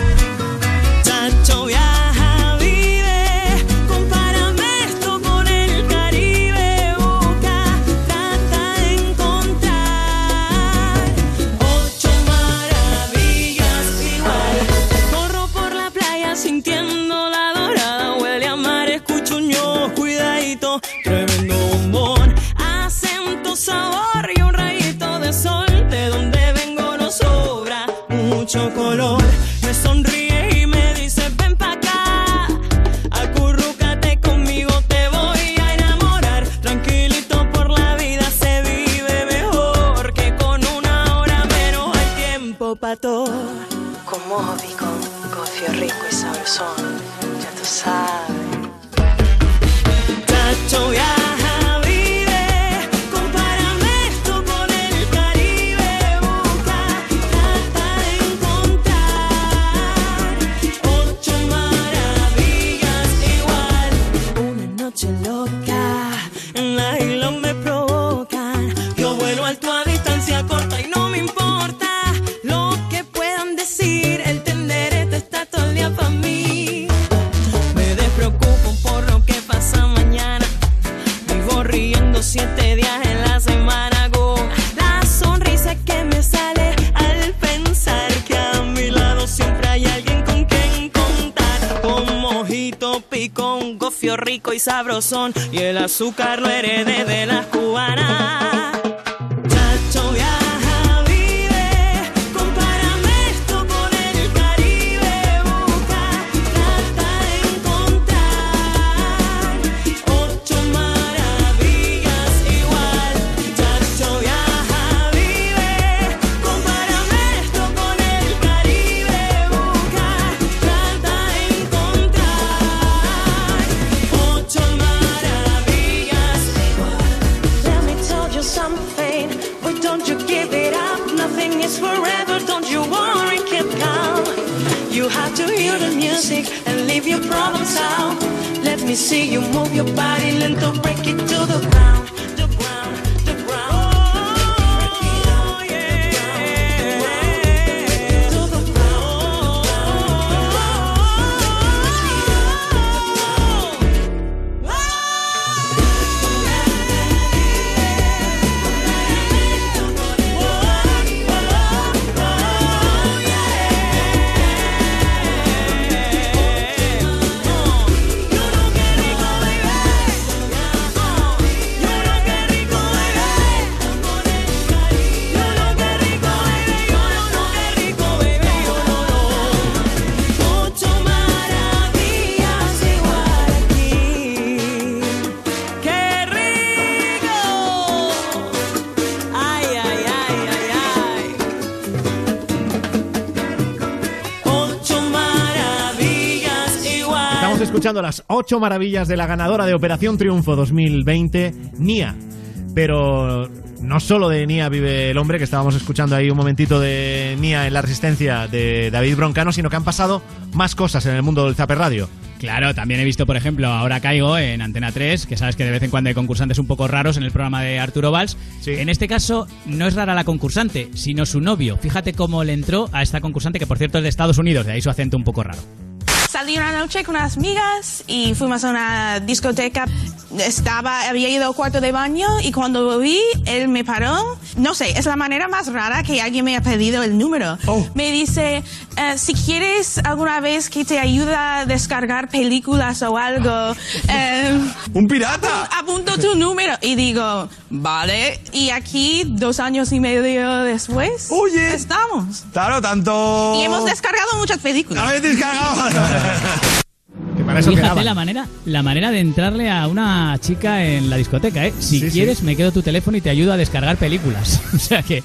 Escuchando las ocho maravillas de la ganadora de Operación Triunfo 2020, Nia. Pero no solo de Nia vive el hombre, que estábamos escuchando ahí un momentito de Nia en la resistencia de David Broncano, sino que han pasado más cosas en el mundo del Zaper Radio. Claro, también he visto, por ejemplo, ahora caigo en Antena 3, que sabes que de vez en cuando hay concursantes un poco raros en el programa de Arturo Valls. En este caso, no es rara la concursante, sino su novio. Fíjate cómo le entró a esta concursante, que por cierto es de Estados Unidos, de ahí su acento un poco raro. Salí una noche con unas amigas y fuimos a una discoteca. Estaba, había ido al cuarto de baño y cuando vi, él me paró. No sé, es la manera más rara que alguien me ha pedido el número. Me dice, eh, si quieres alguna vez que te ayude a descargar películas o algo. eh, ¡Un pirata! Apunto tu número y digo, vale. Y aquí, dos años y medio después, Oye. estamos. Claro, tanto. Y hemos descargado muchas películas. Habéis descargado. Que para eso Fíjate quedaban. la manera, la manera de entrarle a una chica en la discoteca, ¿eh? Si Sí, sí. quieres, me quedo tu teléfono y te ayudo a descargar películas. o sea que,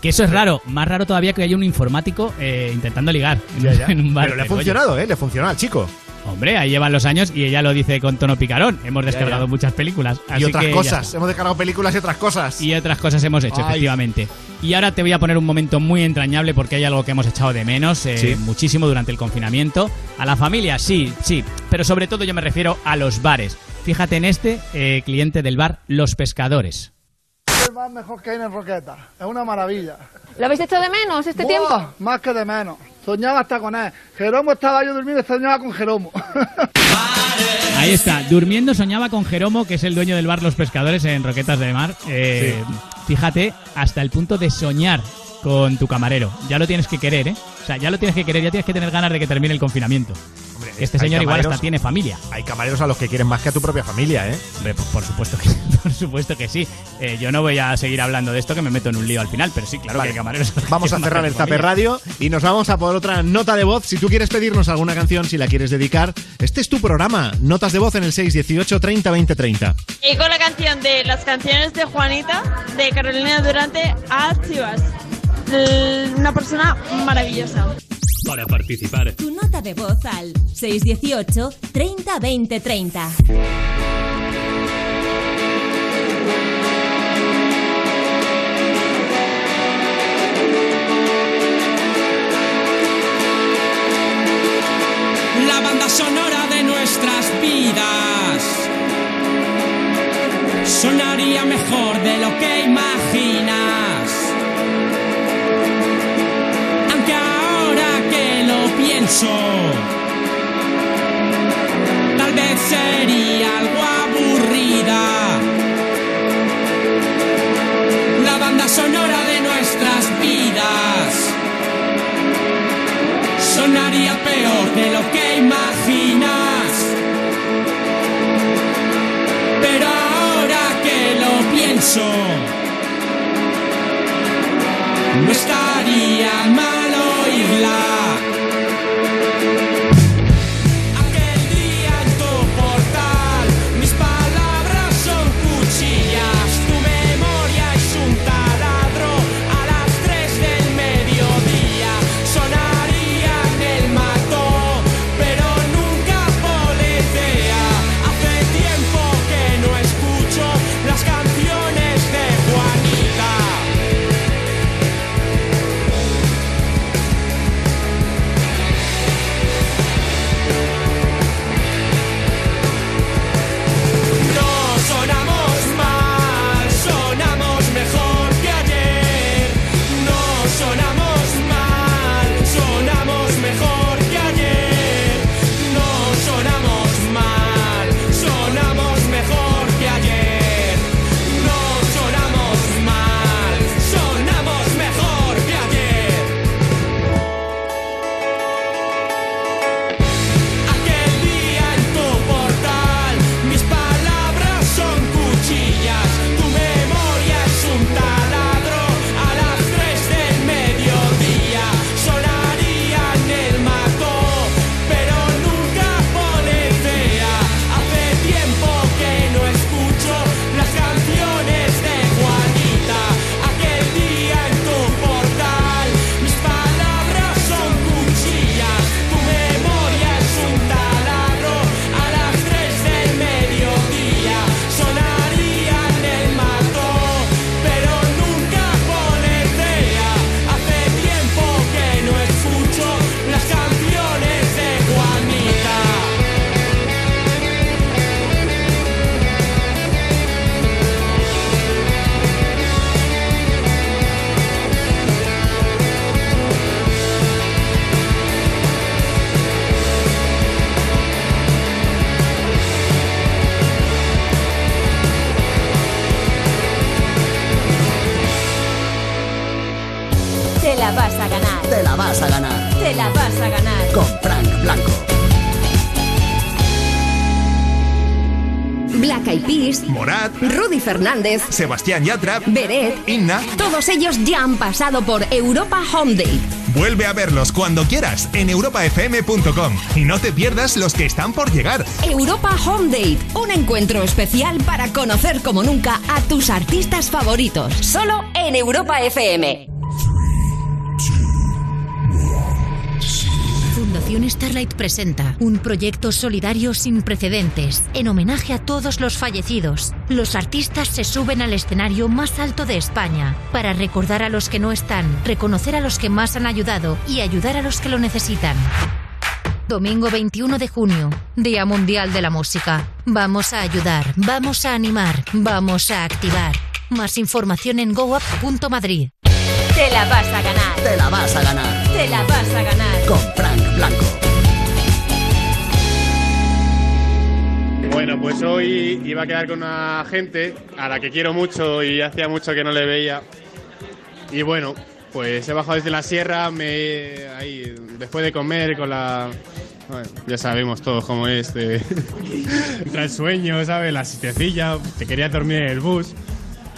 que eso es raro. Más raro todavía que haya un informático eh, intentando ligar en, Ya, ya. en un bar. Pero le ha Oye, funcionado, ¿eh? Le funcionó al chico. Hombre, ahí llevan los años y ella lo dice con tono picarón. Hemos descargado ya. muchas películas. Y otras que cosas. Hemos descargado películas y otras cosas. Y otras cosas hemos hecho, Ay. efectivamente. Y ahora te voy a poner un momento muy entrañable porque hay algo que hemos echado de menos eh, Sí. muchísimo durante el confinamiento. A la familia, sí, sí. Pero sobre todo yo me refiero a los bares. Fíjate en este eh, cliente del bar Los Pescadores. Es el más mejor que hay en Roqueta. Es una maravilla. ¿Lo habéis hecho de menos este Buah, tiempo? Más que de menos. Soñaba hasta con él. Jeromo estaba yo durmiendo soñaba con Jeromo. Ahí está, durmiendo soñaba con Jeromo, que es el dueño del bar Los Pescadores en Roquetas de Mar. Eh, Fíjate, hasta el punto de soñar con tu camarero. Ya lo tienes que querer, ¿eh? O sea, ya lo tienes que querer, ya tienes que tener ganas de que termine el confinamiento. este hay señor igual hasta tiene familia. Hay camareros a los que quieren más que a tu propia familia, ¿eh? Hombre, por, por supuesto que por supuesto que sí. Eh, yo no voy a seguir hablando de esto que me meto en un lío al final, pero sí, claro Vale. que hay camareros. Vamos a cerrar más el familia. Radio y nos vamos a por otra nota de voz. Si tú quieres pedirnos alguna canción, si la quieres dedicar, este es tu programa. Notas de voz en el 618 30 20 30. Y con la canción de las canciones de Juanita, de Carolina Durante, a Chivas. L- Una persona maravillosa. Para participar, Tu nota de voz al 618 30 20 30. la banda sonora de nuestras vidas sonaría mejor de lo que imaginas. Pienso, tal vez sería algo aburrida. La banda sonora de nuestras vidas sonaría peor de lo que imaginas. Pero ahora que lo pienso, no estaría mal oírla. Fernández, Sebastián Yatra, Beret, Inna. todos ellos ya han pasado por Europa Home Date. Vuelve a verlos cuando quieras en europafm.com y no te pierdas los que están por llegar. Europa Home Date, un encuentro especial para conocer como nunca a tus artistas favoritos. Solo en Europa FM. Starlight presenta un proyecto solidario sin precedentes en homenaje a todos los fallecidos. Los artistas se suben al escenario más alto de España para recordar a los que no están, reconocer a los que más han ayudado y ayudar a los que lo necesitan. Domingo 21 de junio, Día Mundial de la Música. Vamos a ayudar, vamos a animar, vamos a activar. Más información en goup.madrid. Te la vas a ganar. Te la vas a ganar. Te la vas a ganar. Con Frank Blanco. Bueno, pues hoy iba a quedar con una gente a la que quiero mucho y hacía mucho que no le veía. Y bueno, pues he bajado desde la sierra, me ahí después de comer con la bueno, ya sabemos todos cómo es de entra el sueño, ¿sabes? La sitecilla, te quería dormir en el bus,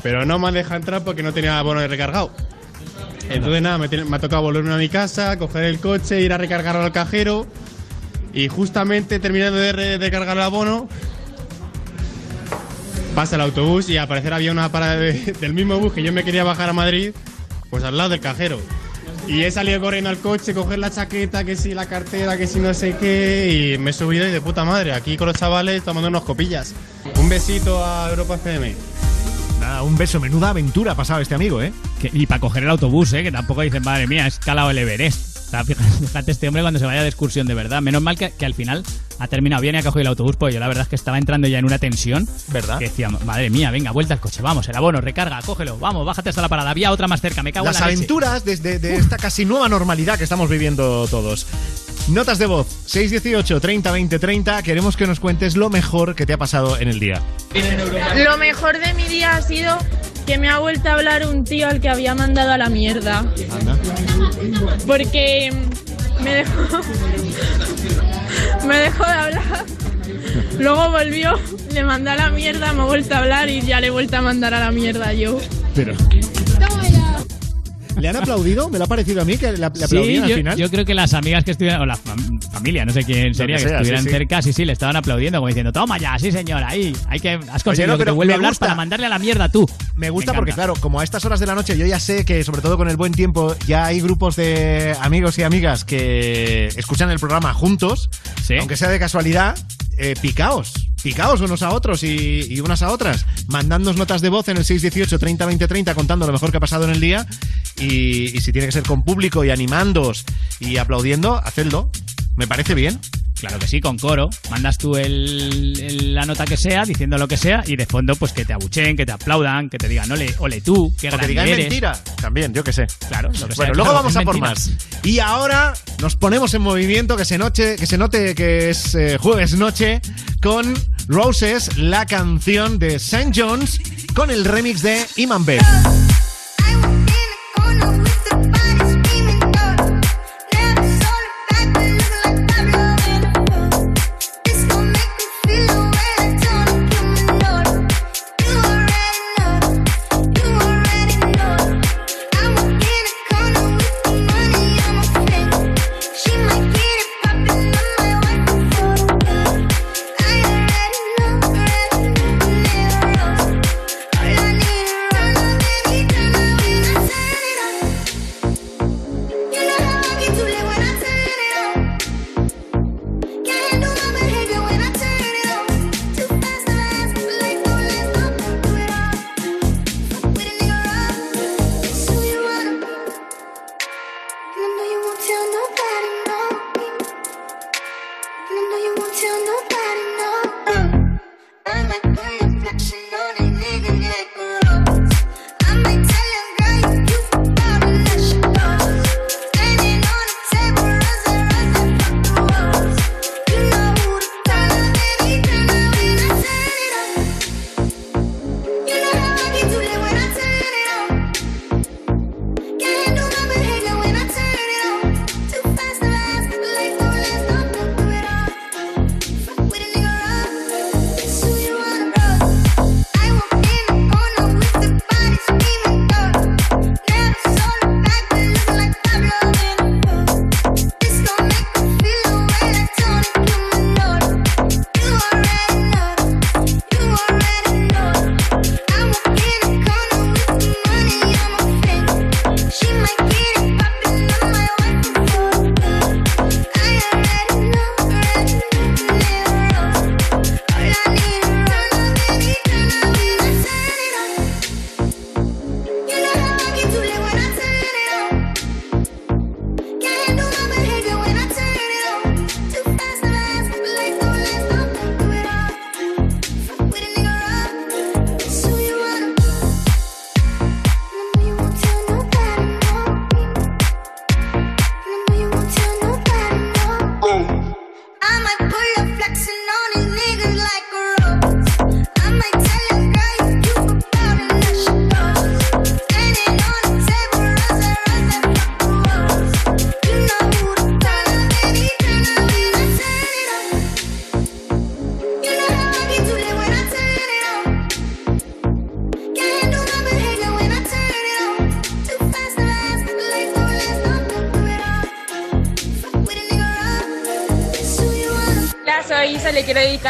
pero no me han dejado entrar porque no tenía bono de recargado. Entonces nada, me, me ha tocado volverme a mi casa, coger el coche, ir a recargarlo al cajero y justamente terminando de de recargar el abono pasa el autobús y al parecer había una parada de- del mismo bus que yo me quería bajar a Madrid, pues al lado del cajero. Y he salido corriendo al coche, coger la chaqueta, que si la cartera, que si no sé qué, y me he subido y de puta madre, aquí con los chavales tomando unos copillas. Un besito a Europa FM. Nada, un beso, menuda aventura ha pasado este amigo, ¿eh? Y para coger el autobús, ¿eh? Que tampoco dicen, madre mía, he escalado el Everest. Fíjate, este hombre cuando se vaya de excursión, de verdad. Menos mal que, que al final ha terminado bien y ha cogido el autobús, pues yo la verdad es que estaba entrando ya en una tensión. ¿Verdad? Que decía, madre mía, venga, vuelta al coche, vamos, el abono, recarga, cógelo, vamos, bájate hasta la parada. Había otra más cerca, me cago Las en la leche. aventuras desde de esta casi nueva normalidad que estamos viviendo todos. Notas de voz 618 30 20 30. Queremos que nos cuentes lo mejor que te ha pasado en el día. Lo mejor de mi día ha sido que me ha vuelto a hablar un tío al que había mandado a la mierda. Porque me dejó. me dejó de hablar. Luego volvió, le mandé a la mierda, me ha vuelto a hablar y ya le he vuelto a mandar a la mierda yo. Pero. ¿Le han aplaudido? Me lo ha parecido a mí que le, le Sí, aplaudían al yo, final. yo creo que las amigas que estuvieran, o la fam- familia, no sé quién sería, que estuvieran sí, sí. cerca, sí, sí, le estaban aplaudiendo, como diciendo, toma ya, sí señora, ahí, hay que, has conseguido no, que te pero vuelva a hablar gusta. para mandarle a la mierda tú. Me gusta Me porque, claro, como a estas horas de la noche yo ya sé que, sobre todo con el buen tiempo, ya hay grupos de amigos y amigas que escuchan el programa juntos, aunque sea de casualidad, eh, picaos. Picaos unos a otros y, y unas a otras. Mandándonos notas de voz en el 618 30 20 30 contando lo mejor que ha pasado en el día. Y, y si tiene que ser con público y animándoos y aplaudiendo, hacedlo. Me parece bien. Claro que sí, con coro. Mandas tú el, el- la nota que sea, diciendo lo que sea, y de fondo, pues que te abucheen, que te aplaudan, que te digan, ole, ole tú, que O que digan mentira. También, yo que sé. Claro, lo que sea. Bueno, luego claro, vamos a por mentira. más. Y ahora nos ponemos en movimiento, que se, noche, que se note que es eh, jueves noche, con Roses, la canción de St. John's, con el remix de Iman Bell.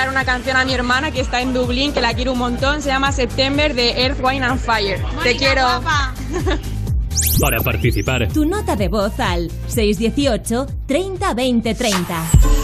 Dedicar una canción a mi hermana que está en Dublín, que la quiero un montón. Se llama September de Earth, Wine and Fire. Te quiero. Para participar, Tu nota de voz al 618 30 20 30.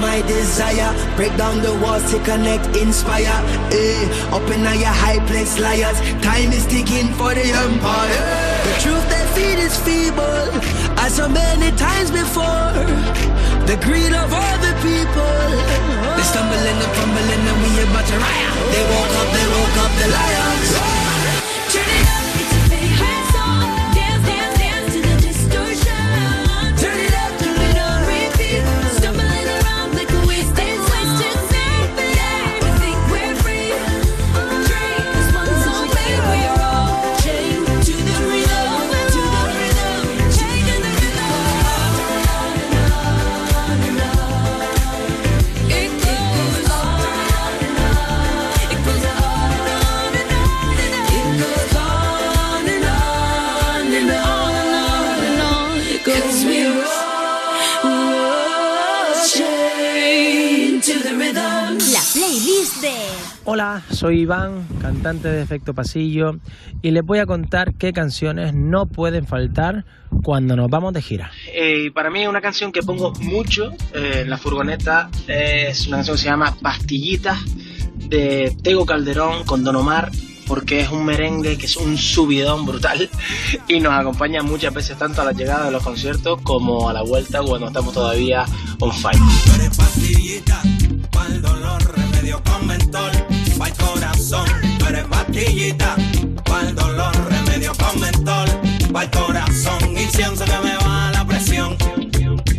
My desire. Break down the walls to connect, inspire. Eh, up in your high place, liars. Time is ticking for the empire. The truth they feed is feeble, as so many times before. The greed of all the people. They stumbling and fumbling, and we about to riot. They woke up, they woke up the lions. Soy Iván, cantante de Efecto Pasillo, y les voy a contar qué canciones no pueden faltar cuando nos vamos de gira. Eh, para mí una canción que pongo mucho eh, en la furgoneta es una canción que se llama Pastillitas de Tego Calderón con Don Omar porque es un merengue que es un subidón brutal y nos acompaña muchas veces tanto a la llegada de los conciertos como a la vuelta cuando estamos todavía on fire. pastillita, pa'l dolor, remedio con mentol, pa'l corazón. Tú eres pastillita, pa'l dolor, remedio con mentol, pa'l corazón. Incienso que me baja la presión,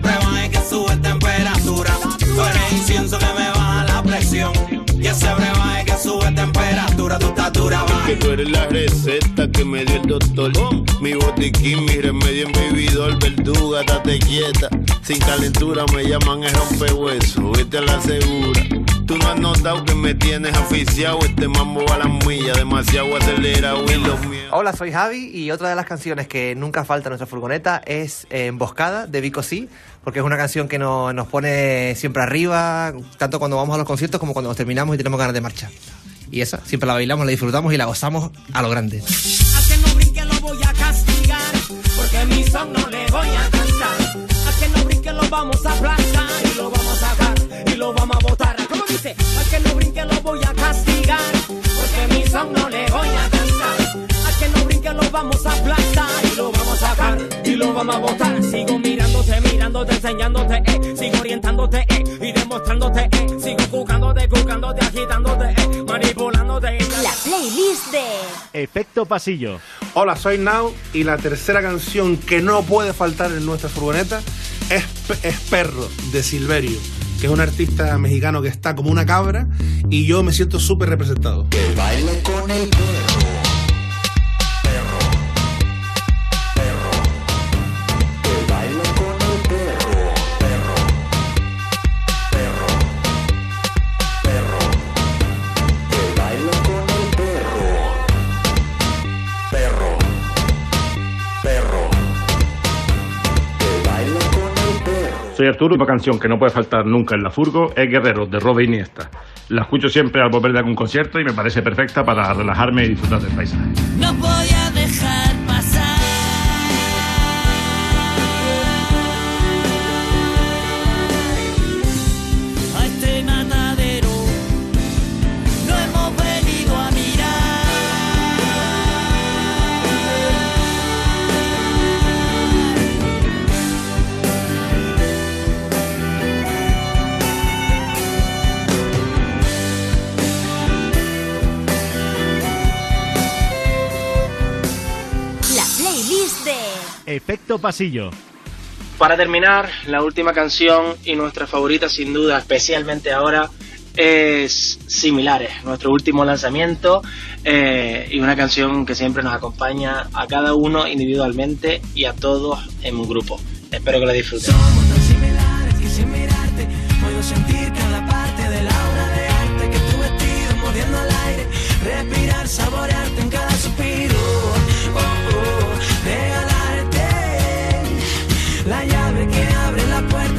prueba que sube temperatura. Tú eres incienso que me baja la presión, y ese breva es que sube temperatura, tu estatura baja. Que tú eres la receta que me dio el doctor. Mi botiquín, mi remedio en vividor. Verduga, date quieta. Sin calentura me llaman el rompehueso. Vete a la segura. Tú no has notado que me tienes aficiado. Este mambo a las millas, demasiado acelerado. Y los míos. Hola, soy Javi y otra de las canciones que nunca falta en nuestra furgoneta es Emboscada de Vico Sí, porque es una canción que no- nos pone siempre arriba, tanto cuando vamos a los conciertos como cuando nos terminamos y tenemos ganas de marcha. Y esa, siempre la bailamos, la disfrutamos y la gozamos a lo grande. A que no brinque lo voy a castigar, porque mi son no le voy a cantar. A que no brinque lo vamos a aplastar y lo vamos a sacar y lo vamos a botar. ¿Cómo dice? A que no brinque lo voy a castigar, porque mi son no le voy a cantar. A que no brinque lo vamos a aplastar y lo vamos a sacar y lo vamos a botar. Sigo mirándote, mirándote, enseñándote, eh. sigo orientándote eh. y demostrándote, eh. sigo cucándote, cucándote, agitándote, eh. manipulándote. la playlist de Efecto Pasillo. Hola, soy Now y la tercera canción que no puede faltar en nuestra furgoneta es, es Perro de Silverio, que es un artista mexicano que está como una cabra y yo me siento súper representado. Que baile con el Soy Arturo y una canción que no puede faltar nunca en la furgo es Guerrero, de Robe Iniesta. La escucho siempre al volver de algún concierto y me parece perfecta para relajarme y disfrutar del paisaje. No a dejar Efecto Pasillo. Para terminar, la última canción y nuestra favorita sin duda, especialmente ahora, es Similares, nuestro último lanzamiento eh, y una canción que siempre nos acompaña a cada uno individualmente y a todos en un grupo. Espero que la disfruten. tan similares que sin mirarte puedo sentir cada parte de la obra de arte que tu vestido mordiendo al aire, respirar, saborearte en cada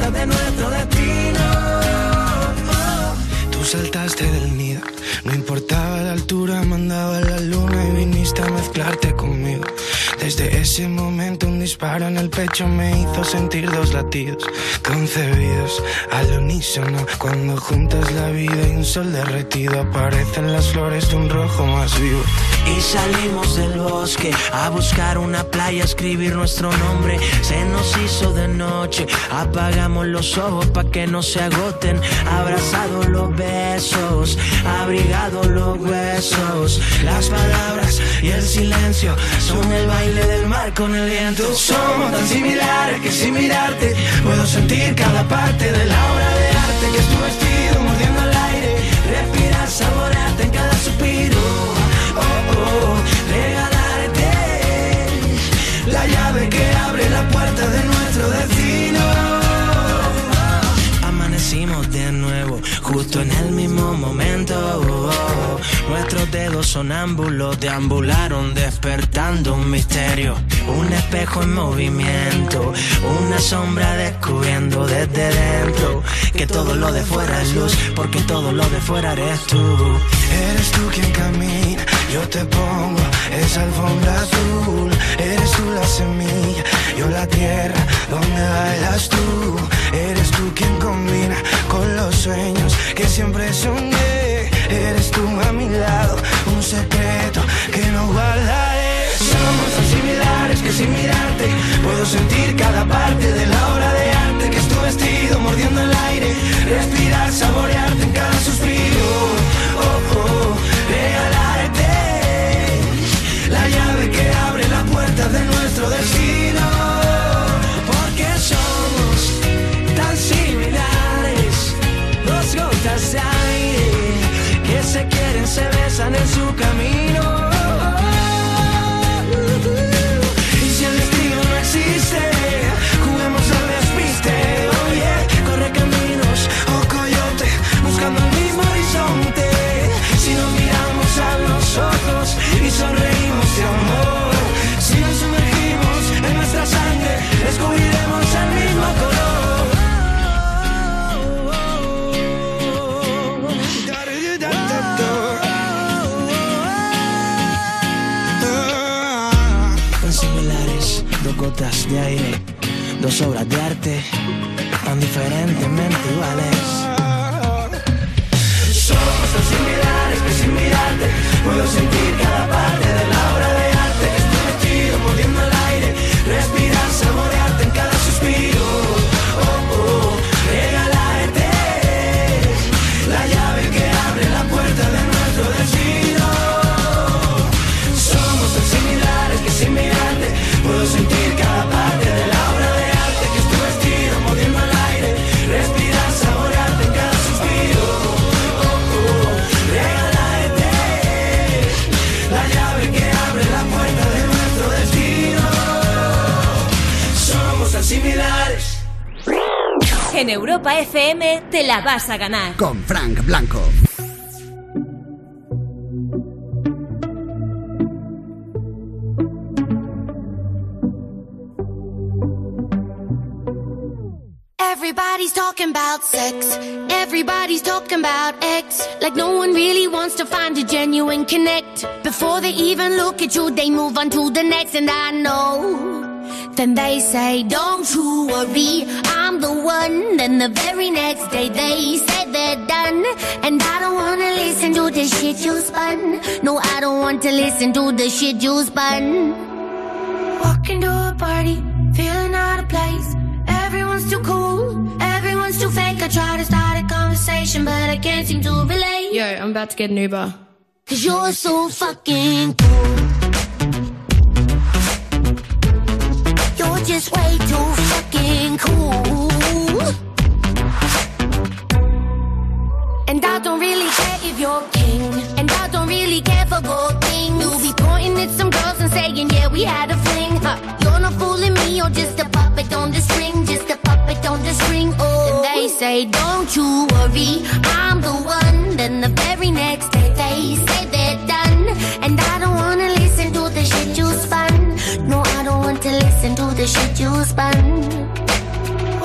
de nuestro destino. Tú saltaste del nido, no importaba la altura, mandaba la luna y viniste a mezclarte conmigo. Desde ese momento un disparo en el pecho me hizo sentir dos latidos concebidos al unísono. Cuando juntas la vida y un sol derretido aparecen las flores de un rojo más vivo. Y salimos del bosque a buscar una playa, escribir nuestro nombre. Se nos hizo de noche, apagamos los ojos pa' que no se agoten. Abrazados los besos, abrigados los huesos. Las palabras y el silencio son el baile del mar con el viento. Somos tan similares que sin mirarte puedo sentir cada parte de la obra de arte que es tu vestido mordiendo el aire. Respirar, saborearte regalarte la llave que abre la puerta de nuestro justo en el mismo momento. Nuestros dedos sonámbulos deambularon despertando un misterio. Un espejo en movimiento, una sombra descubriendo desde dentro que todo lo de fuera es luz, porque todo lo de fuera eres tú. Eres tú quien camina, yo te pongo esa alfombra azul. Eres tú la semilla, yo la tierra donde bailas tú. Eres tú quien combina con los sueños que siempre soñé. Eres tú a mi lado, un secreto que no guardaré. Somos tan similares que sin mirarte puedo sentir cada parte de la obra de arte que es tu vestido mordiendo el aire. Respirar, saborearte en cada suspiro. Oh, oh, regalarte la llave que abre la puerta de nuestro destino. Se besan en su camino. Te la vas a ganar. Con Frank Blanco. Everybody's talking about sex. Everybody's talking about X. Like no one really wants to find a genuine connect. Before they even look at you, they move on to the next. And I know. Then they say, Don't you worry, I'm the one. Then the very next day they say they're done. And I don't wanna listen to the shit you spun. No, I don't want to listen to the shit you spun. Walk into a party, feeling out of place. Everyone's too cool, everyone's too fake. I try to start a conversation, but I can't seem to relate. Yo, I'm about to get an Uber. Cause you're so fucking cool. You're just way too fucking cool. I don't really care if you're king. And I don't really care for gold things. You'll be pointing at some girls and saying, yeah, we had a fling. Huh. You're not fooling me, you're just a puppet on the string. Just a puppet on the string. Oh. And they say, don't you worry, I'm the one. Then the very next day they say they're done. And I don't wanna listen to the shit you spun. No, I don't want to listen to the shit you spun.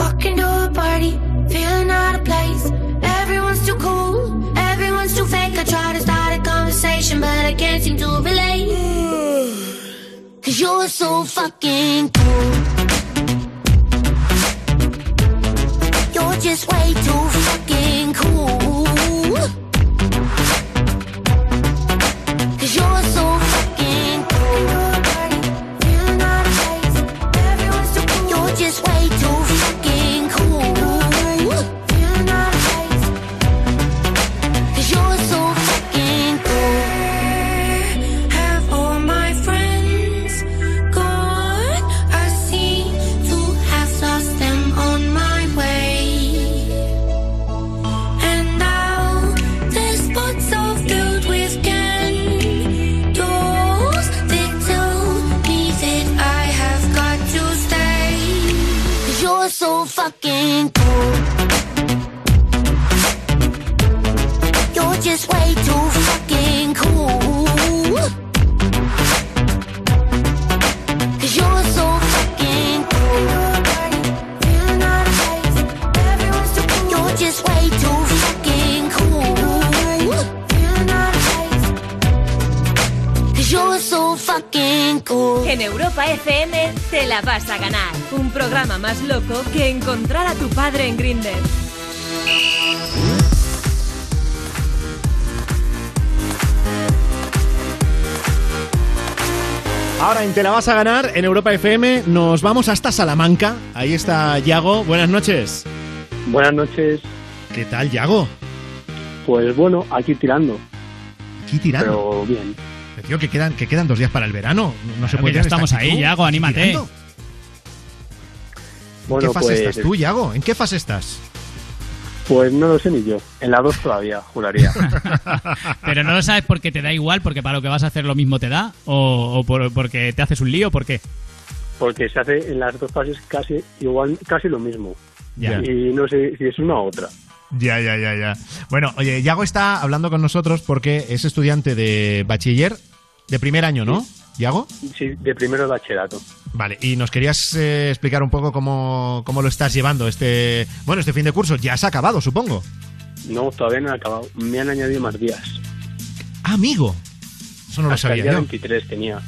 Walking to a party, feeling out of place. I try to start a conversation, but I can't seem to relate. Cause you're so fucking cool. You're just way too fucking cool. Fucking En Europa FM te la vas a ganar. Un programa más loco que encontrar a tu padre en Grindr. Ahora en Te la vas a ganar en Europa FM nos vamos hasta Salamanca. Ahí está Yago. Buenas noches. Buenas noches. ¿Qué tal, Yago? Pues bueno, aquí tirando. Aquí tirando. Pero bien. Tío, que quedan, que quedan dos días para el verano. No se Claro, puede que ya estamos ahí, Yago, anímate. ¿En Bueno, qué fase pues- estás tú, Yago? ¿En qué fase estás? Pues no lo sé ni yo. En la 2 todavía, juraría. Pero no lo sabes porque te da igual, porque para lo que vas a hacer lo mismo te da, o, o por- porque te haces un lío, ¿por qué? Porque se hace en las dos fases casi igual, casi lo mismo. Ya. Y no sé si es una u otra. Ya, ya, ya, ya. Bueno, oye, Yago está hablando con nosotros porque es estudiante de bachiller de primer año, ¿no? ¿Yago? Sí, de primero de bachillerato. Vale, y nos querías eh, explicar un poco cómo, cómo lo estás llevando este, bueno, este fin de curso. Ya se ha acabado, supongo. No, todavía no he acabado. Me han añadido más días. Ah, amigo. Eso no lo hasta el sabía día yo. 23 tenía.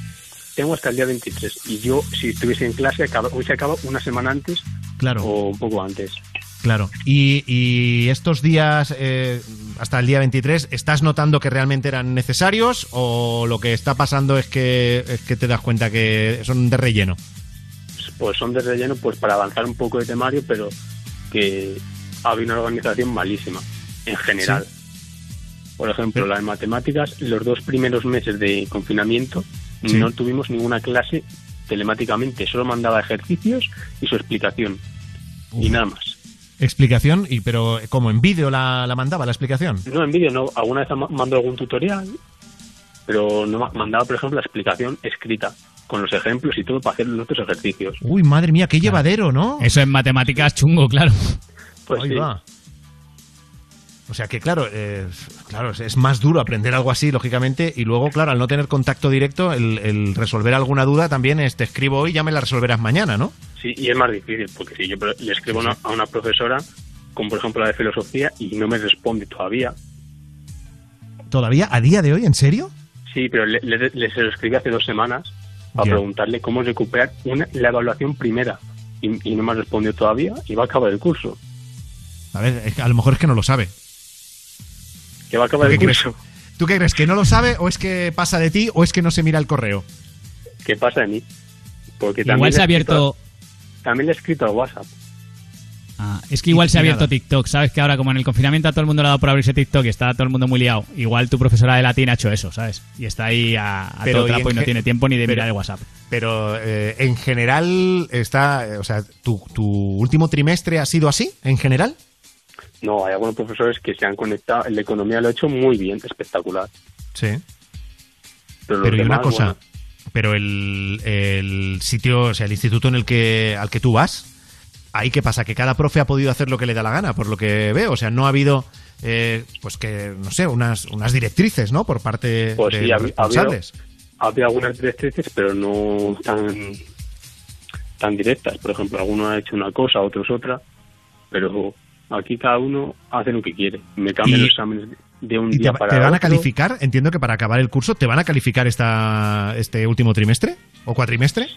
Tengo hasta el día 23. Y yo, si estuviese en clase, acaba, hubiese acabado una semana antes Claro. o un poco antes. Claro. Y, y estos días, eh, hasta el día 23, ¿estás notando que realmente eran necesarios o lo que está pasando es que, es que te das cuenta que son de relleno? Pues son de relleno pues para avanzar un poco de temario, pero que había una organización malísima, en general. Por ejemplo, la de matemáticas, los dos primeros meses de confinamiento Sí. no tuvimos ninguna clase telemáticamente, solo mandaba ejercicios y su explicación. Y nada más. Explicación, y pero como en vídeo la, la mandaba la explicación. No, en vídeo no. Alguna vez ma- mandó algún tutorial, pero no ma- mandaba, por ejemplo, la explicación escrita, con los ejemplos y todo para hacer los otros ejercicios. Uy, madre mía, qué llevadero, ¿no? Eso en matemáticas chungo, claro. Pues Ahí sí. va. O sea que, claro, eh, claro, es- más duro aprender algo así, lógicamente, y luego, claro, al no tener contacto directo, el, el resolver alguna duda también es te escribo hoy, ya me la resolverás mañana, ¿no? Sí, y es más difícil, porque si yo le escribo una- a una profesora, como por ejemplo la de filosofía, y no me responde todavía. ¿Todavía? ¿A día de hoy? ¿En serio? Sí, pero le, le- le se lo escribí hace dos semanas para preguntarle cómo recuperar una, la evaluación primera. Y, y no me ha respondido todavía y va a acabar el curso. A ver, a lo mejor es que no lo sabe. Que va a acabar ¿Tú el qué crees? curso. ¿Tú qué crees? ¿Que no lo sabe o es que pasa de ti o es que no se mira el correo? ¿Qué pasa de mí? Porque Igual también se ha le he escrito- abierto... También le he escrito a WhatsApp. Ah, es que igual se ha y abierto nada. TikTok, ¿sabes? Que ahora como en el confinamiento a todo el mundo le ha dado por abrirse TikTok y está todo el mundo muy liado. Igual tu profesora de latín ha hecho eso, ¿sabes? Y está ahí a, a Pero, todo y trapo y, en no tiene tiempo ni de pero- mirar el WhatsApp. Pero eh, en general está, o sea, ¿tu, tu último trimestre ha sido así, en general? No, hay algunos profesores que se han conectado. El de economía lo ha hecho muy bien, espectacular. Sí. Pero, Pero y una cosa, bueno, pero el, el sitio, o sea, el instituto en el que al que tú vas, ahí qué pasa, que cada profe ha podido hacer lo que le da la gana, por lo que veo, o sea, no ha habido, eh, pues que no sé, unas unas directrices, ¿no? Por parte Pues de sí, los ha, había algunas directrices, pero no tan, tan directas. Por ejemplo, algunos han hecho una cosa, otros otra, pero Aquí cada uno hace lo que quiere. Me cambian los exámenes de un ¿Y te, día va- para te van a calificar? Entiendo que para acabar el curso, ¿te van a calificar esta, este último trimestre? ¿O cuatrimestre?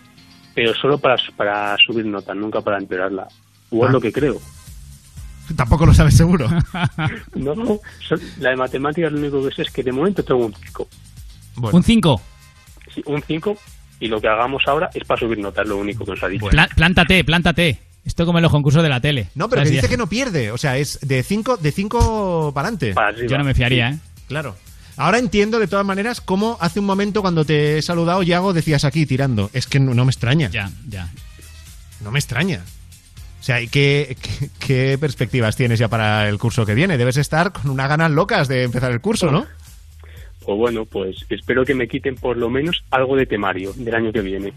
pero solo para, para subir notas, nunca para empeorarla. O es Ah. lo que creo. Tampoco lo sabes seguro. No, no, la de matemáticas lo único que sé es que de momento tengo un 5. Un 5. Sí, un 5 y lo que hagamos ahora es para subir notas, lo único que os ha dicho. plántate, plántate. Esto como en los concursos de la tele. No, pero que dice que no pierde. O sea, es de 5 de cinco para adelante. Yo no me fiaría, ¿eh? Claro. Ahora entiendo de todas maneras cómo hace un momento cuando te he saludado, Yago, decías aquí tirando. Es que no, no me extraña. Ya, ya. No me extraña. O sea, ¿y qué, qué, qué perspectivas tienes ya para el curso que viene? Debes estar con unas ganas locas de empezar el curso, ¿no? Pues bueno, pues espero que me quiten por lo menos algo de temario del año que viene.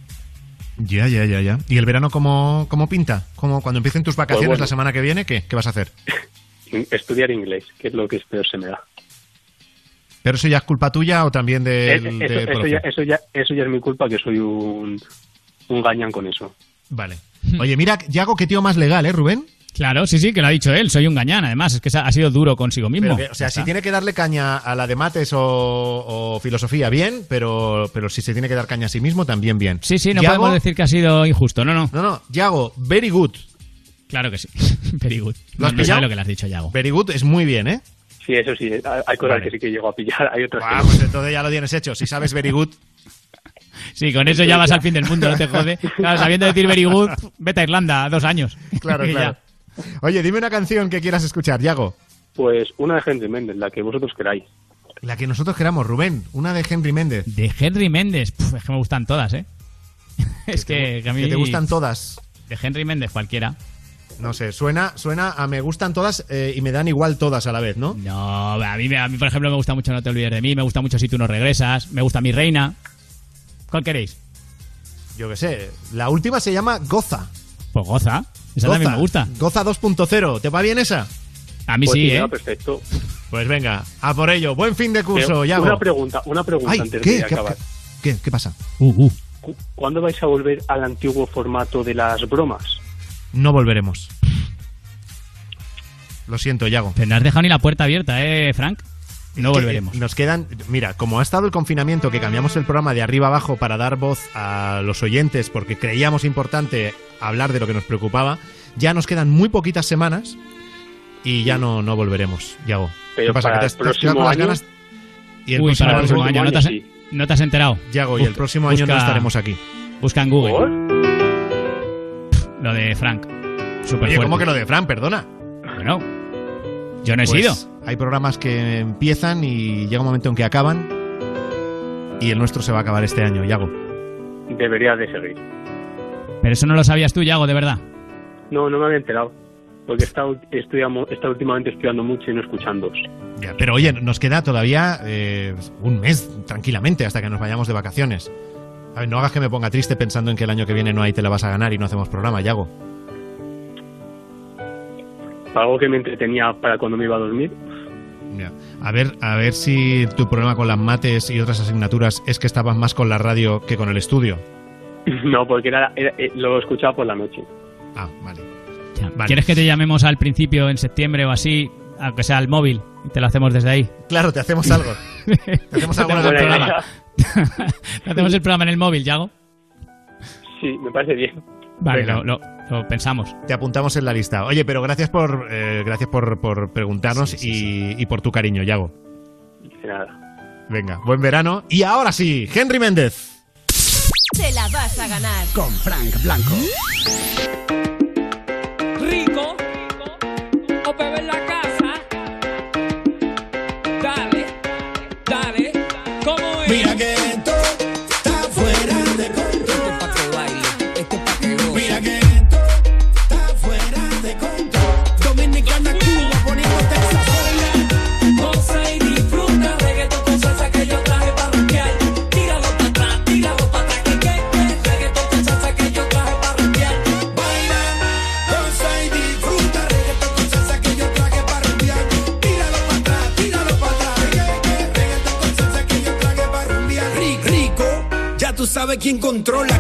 Ya, ya, ya, ya. ¿Y el verano cómo, cómo pinta? ¿Cómo, cuando empiecen tus vacaciones Pues bueno. la semana que viene, ¿qué? ¿Qué vas a hacer? Estudiar inglés, que es lo que peor se me da. ¿Pero eso ya es culpa tuya o también Eh, del, eso, del eso profe? ya, eso, ya, eso ya es mi culpa, que soy un, un gañán con eso. Vale. Oye, mira, Yago, qué tío más legal, ¿eh, Rubén? Claro, sí, sí, que lo ha dicho él. Soy un gañán, además. Es que ha sido duro consigo mismo. Que, o sea, si tiene que darle caña a la de mates o, o filosofía, bien, pero, pero si se tiene que dar caña a sí mismo, también bien. Sí, sí, no Yago- podemos decir que ha sido injusto. No, no. No, no, Yago, very good. Claro que sí. Very good. ¿Lo has no, no sabe lo que le has dicho, Yago. Very good es muy bien, ¿eh? Sí, eso sí, hay cosas Vale. que sí que llego a pillar, hay otras que Ah, pues entonces ya lo tienes hecho. Si sabes very good, Sí, con eso ya vas al fin del mundo, no te jode. Claro, sabiendo decir very good, vete a Irlanda, dos años. claro, claro. Oye, dime una canción que quieras escuchar, Yago. Pues una de Henry Méndez, la que vosotros queráis. La que nosotros queramos, Rubén. Una de Henry Méndez. De Henry Méndez. Puf, es que me gustan todas, ¿eh? es que, que a mí... Que te gustan todas. De Henry Méndez, cualquiera. No sé, suena, suena a me gustan todas eh, y me dan igual todas a la vez, ¿no? No, a mí, me- a mí, por ejemplo, me gusta mucho No te olvides de mí, me gusta mucho Si tú no regresas, me gusta Mi reina. ¿Cuál queréis? Yo qué sé. La última se llama Goza. Pues goza. Esa Goza. también me gusta. Goza 2.0. ¿Te va bien esa? A mí Pues sí, ¿eh? perfecto. Pues venga, a por ello. Buen fin de curso, Yago. una pregunta, una pregunta Ay, antes ¿qué? de ¿Qué, acabar. qué, qué pasa? Uh, uh. Cu- ¿Cuándo vais a volver al antiguo formato de las bromas? No volveremos. Lo siento, Yago. Pero no has dejado ni la puerta abierta, ¿eh, Frank? No Que, volveremos. eh, Nos quedan. Mira, como ha estado el confinamiento, que cambiamos el programa de arriba abajo para dar voz a los oyentes, porque creíamos importante hablar de lo que nos preocupaba, ya nos quedan muy poquitas semanas y ya no, no volveremos, Yago. Pero ¿Qué pasa? para ¿Que el te quedado próximo con las año- ganas? Y el Uy, próximo para el próximo año, ¿no te, has, sí. no te has enterado? Yago, y el próximo año no estaremos aquí. Busca en Google. Lo de Frank. Súper Oye, fuerte. ¿cómo que lo de Fran? Perdona. Bueno, yo no he Pues sido. Hay programas que empiezan y llega un momento en que acaban. Y el nuestro se va a acabar este año, Yago. Debería de seguir. Pero eso no lo sabías tú, Yago, de verdad. No, no me había enterado. Porque he estado, estudiamo- he estado últimamente estudiando mucho y no escuchando. Ya, pero oye, nos queda todavía eh, un mes tranquilamente hasta que nos vayamos de vacaciones. A ver, no hagas que me ponga triste pensando en que el año que viene no hay te la vas a ganar y no hacemos programa, Yago. Algo que me entretenía para cuando me iba a dormir. Ya. A ver, a ver si tu problema con las mates y otras asignaturas es que estabas más con la radio que con el estudio. No, porque era, era- eh, lo escuchaba por la noche. Ah, vale. Ya. ¿Quieres que te llamemos al principio, en septiembre o así, aunque sea al móvil, y te lo hacemos desde ahí? Claro, te hacemos algo. Te hacemos algo en el programa. idea. ¿Te hacemos el programa en el móvil, Yago? Sí, me parece bien. Vale, lo, lo- lo pensamos. Te apuntamos en la lista. Oye, pero gracias por eh, gracias por, por preguntarnos y, y por tu cariño, Yago. De nada. Venga, buen verano. Y ahora sí, Henry Méndez. Te la vas a ganar. Con Frank Blanco. Quién controla.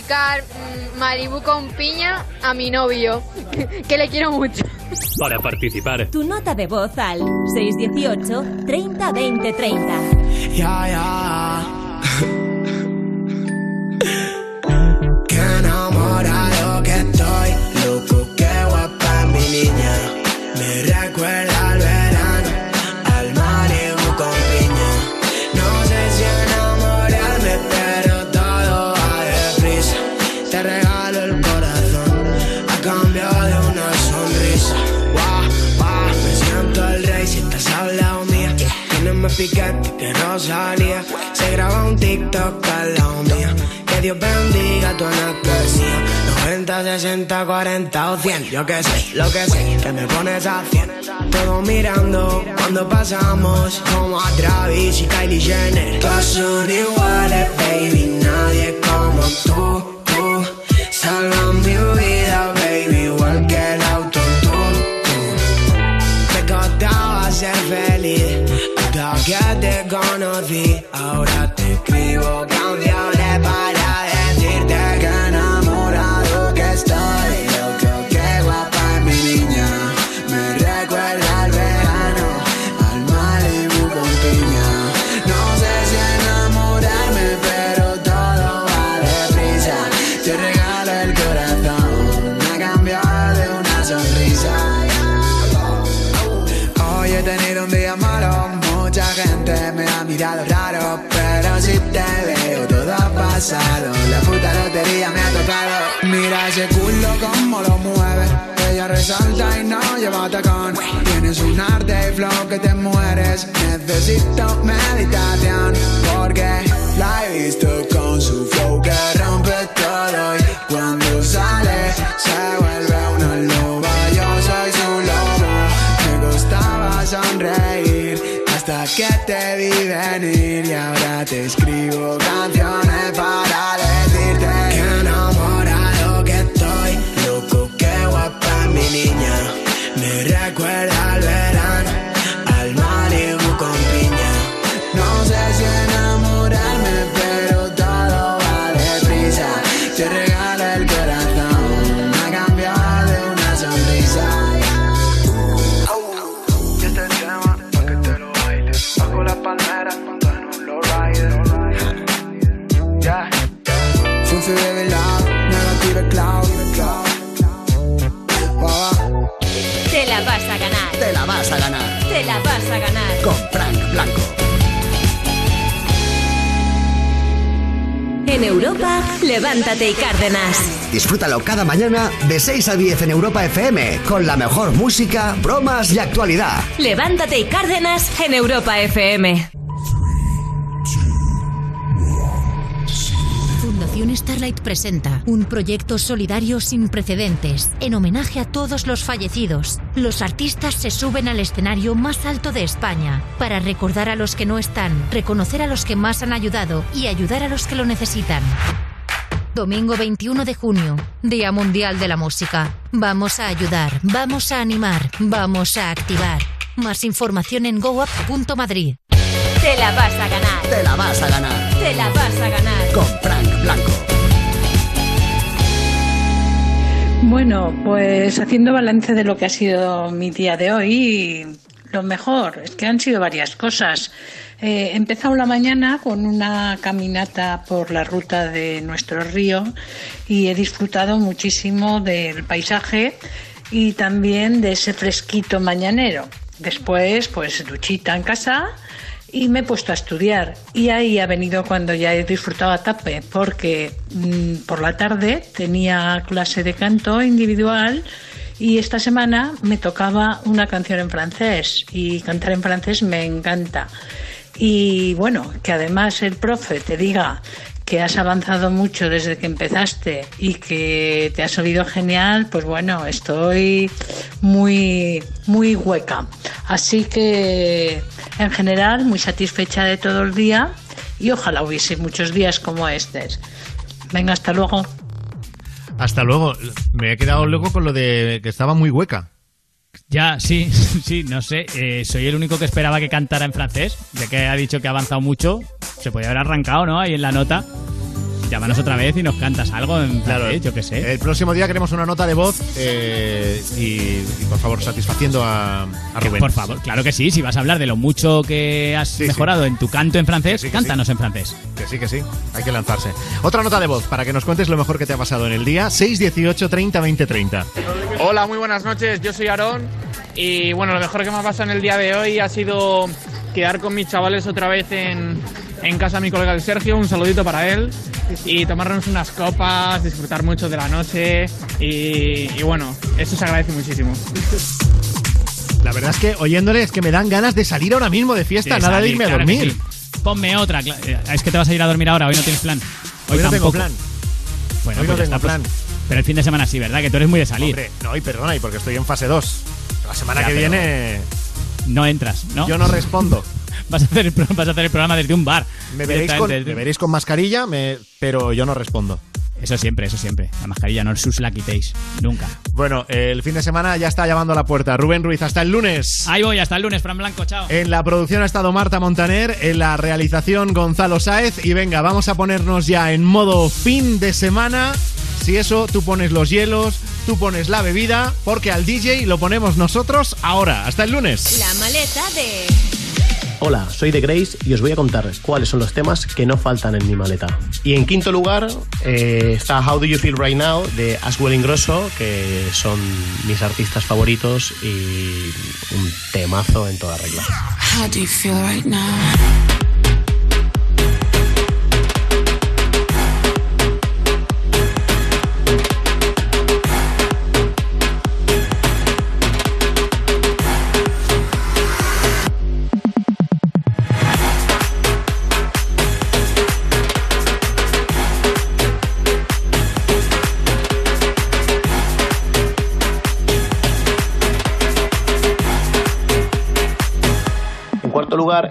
Dedicar mm, Malibu con piña a mi novio, que le quiero mucho. Para participar, Tu nota de voz al 618 30 20 30. Ya, ya. Picante que Rosalía. Se graba un TikTok al lado mía. Que Dios bendiga tu anastasia. 90, 60, 40 o 100. Yo que sé, lo que sé, que me pones a 100. Todo mirando cuando pasamos. Como a Travis y Kylie Jenner. Todas son iguales, baby. Nadie como tú, tú. Salva mi vida, conocí. Ahora te escribo pasado, la puta lotería me ha tocado. Mira ese culo como lo mueve, ella resalta y no lleva tacón. Tienes un arte y flow que te mueres, necesito meditación, porque la he visto con su flow que rompe todo. Y cuando sale se vuelve una loba. Yo soy su lobo, me gustaba sonreír hasta que te vi venir. Y ahora te escribo canciones Cloud. Te la vas a ganar. Te la vas a ganar. Te la vas a ganar. Con Frank Blanco. En Europa, levántate y Cárdenas. Disfrútalo cada mañana de 6 a 10 en Europa FM con la mejor música, bromas y actualidad. Levántate y Cárdenas en Europa FM. Fundación Starlight presenta un proyecto solidario sin precedentes en homenaje a todos los fallecidos. Los artistas se suben al escenario más alto de España para recordar a los que no están, reconocer a los que más han ayudado y ayudar a los que lo necesitan. Domingo 21 de junio, Día Mundial de la Música. Vamos a ayudar, vamos a animar, vamos a activar. Más información en goup.madrid. Te la vas a ganar. Te la vas a ganar. Te la vas a ganar. Con Frank Blanco. Bueno, pues haciendo balance de lo que ha sido mi día de hoy, lo mejor es que han sido varias cosas. Eh, he empezado la mañana con una caminata por la ruta de nuestro río y he disfrutado muchísimo del paisaje y también de ese fresquito mañanero. Después, pues duchita en casa y me he puesto a estudiar. Y ahí ha venido cuando ya he disfrutado a tape, porque mm, por la tarde tenía clase de canto individual y esta semana me tocaba una canción en francés y cantar en francés me encanta. Y bueno, que además el profe te diga que has avanzado mucho desde que empezaste y que te has oído genial, pues bueno, estoy muy, muy hueca. Así que, en general, muy satisfecha de todo el día y ojalá hubiese muchos días como este. Venga, hasta luego. Hasta luego. Me he quedado loco con lo de que estaba muy hueca. Ya, sí, sí, no sé. eh, soy el único que esperaba que cantara en francés, ya que ha dicho que ha avanzado mucho. Se podía haber arrancado, ¿no? Ahí en la nota. Llámanos otra vez y nos cantas algo en francés, yo qué sé. El próximo día queremos una nota de voz eh, y, y, por favor, satisfaciendo a, a Que, Rubén. por favor, claro que sí. Si vas a hablar de lo mucho que has mejorado en tu canto en francés, cántanos en francés. Que sí, que sí. Hay que lanzarse. Otra nota de voz para que nos cuentes lo mejor que te ha pasado en el día. 618 30 20 30. Hola, muy buenas noches. Yo soy Aarón y bueno, lo mejor que me ha pasado en el día de hoy ha sido quedar con mis chavales otra vez en, en casa de mi colega el Sergio. Un saludito para él y tomarnos unas copas, disfrutar mucho de la noche y, y bueno, eso se agradece muchísimo. La verdad es que oyéndole es que me dan ganas de salir ahora mismo de fiesta, De nada de salir, irme a claro dormir. sí. Ponme otra. eh, Es que te vas a ir a dormir ahora, hoy no tienes plan. Hoy no tengo plan. Bueno, Hoy no pues ya tengo está, pues- plan. Pero el fin de semana sí, ¿verdad? Que tú eres muy de salir. Hombre, no, y perdona, y porque estoy en fase 2. La semana Ya, que viene No entras, ¿no? yo no respondo. vas, a hacer el, vas a hacer el programa desde un bar. Me veréis, con, me veréis con mascarilla, me- pero yo no respondo. Eso siempre, eso siempre. La mascarilla no os la quitéis. Nunca. Bueno, el fin de semana ya está llamando a la puerta. Rubén Ruiz, hasta el lunes. Ahí voy, hasta el lunes, Fran Blanco, chao. En la producción ha estado Marta Montaner, en la realización Gonzalo Sáez. Y venga, vamos a ponernos ya en modo fin de semana. Si eso, tú pones los hielos, tú pones la bebida, porque al DJ lo ponemos nosotros ahora. Hasta el lunes. La maleta de... Hola, soy de Grace y os voy a contar cuáles son los temas que no faltan en mi maleta. Y en quinto lugar eh, está How Do You Feel Right Now de Aswell Ingrosso, que son mis artistas favoritos y un temazo en toda regla. How do you feel right now?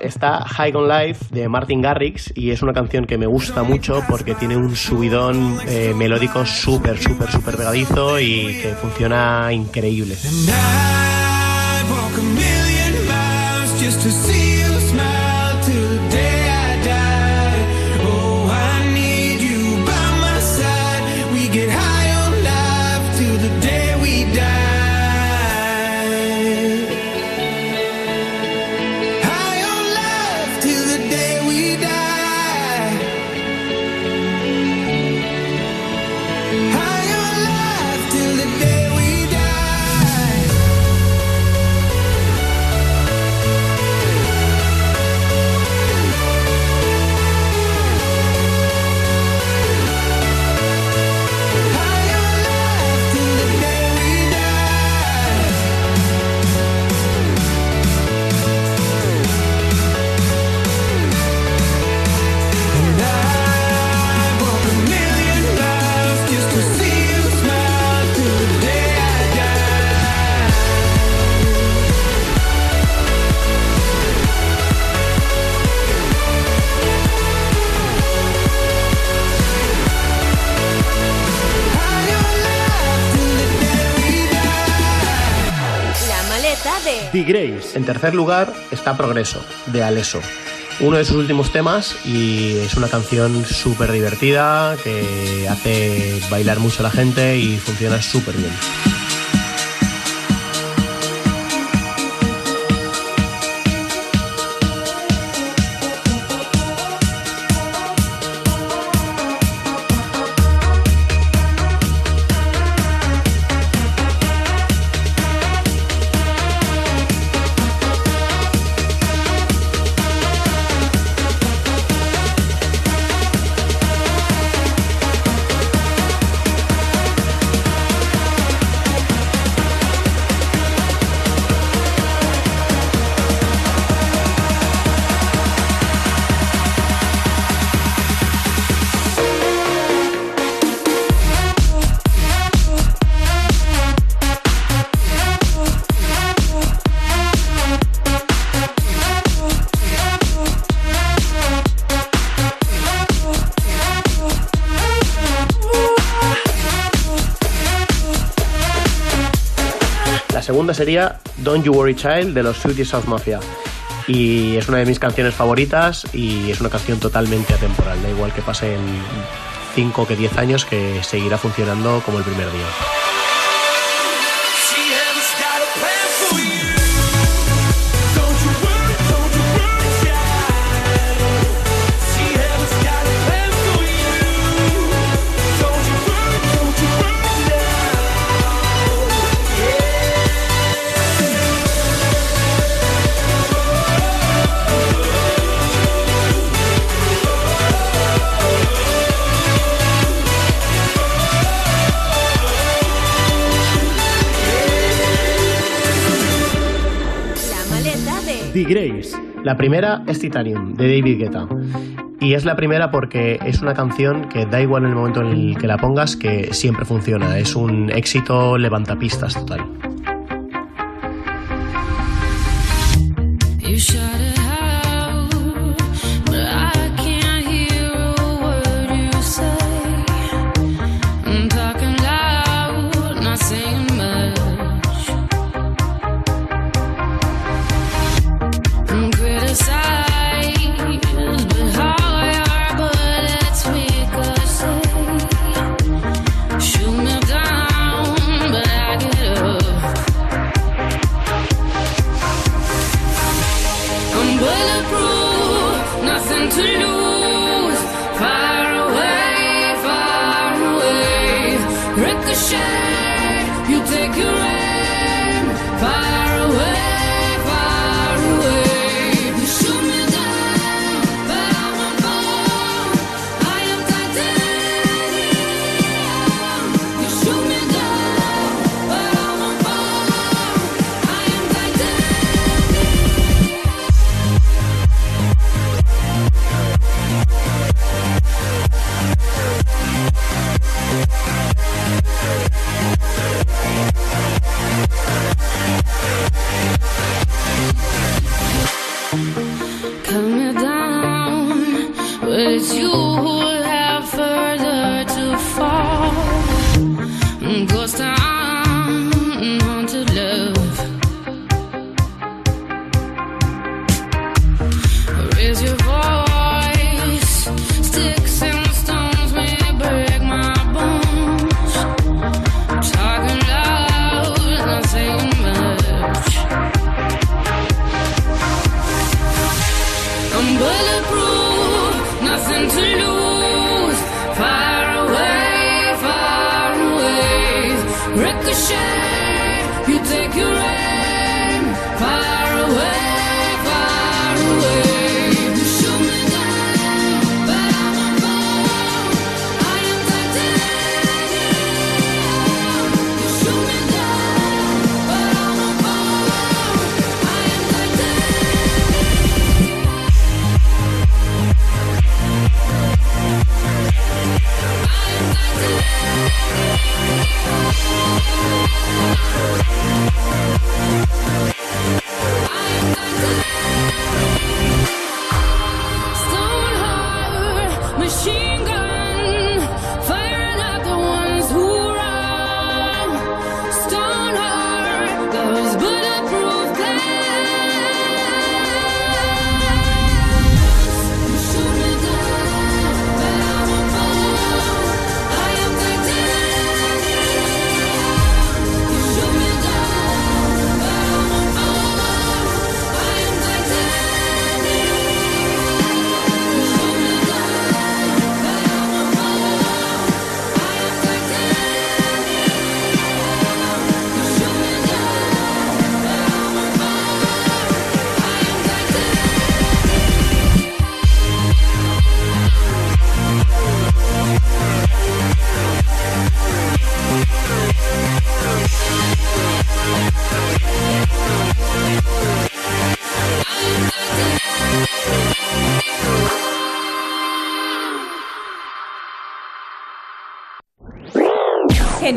Está High on Life de Martin Garrix y es una canción que me gusta mucho porque tiene un subidón eh, melódico súper, súper, súper pegadizo y que funciona increíble. En tercer lugar está Progreso, de Aleso. Uno de sus últimos temas y es una canción súper divertida que hace bailar mucho a la gente y funciona súper bien. sería Don't You Worry Child de los Sweetie South Mafia. Y es una de mis canciones favoritas y es una canción totalmente atemporal, da igual que pasen 5 que 10 años que seguirá funcionando como el primer día. La primera es Titanium, de David Guetta. Y es la primera porque es una canción que da igual en el momento en el que la pongas, que siempre funciona. Es un éxito levantapistas total.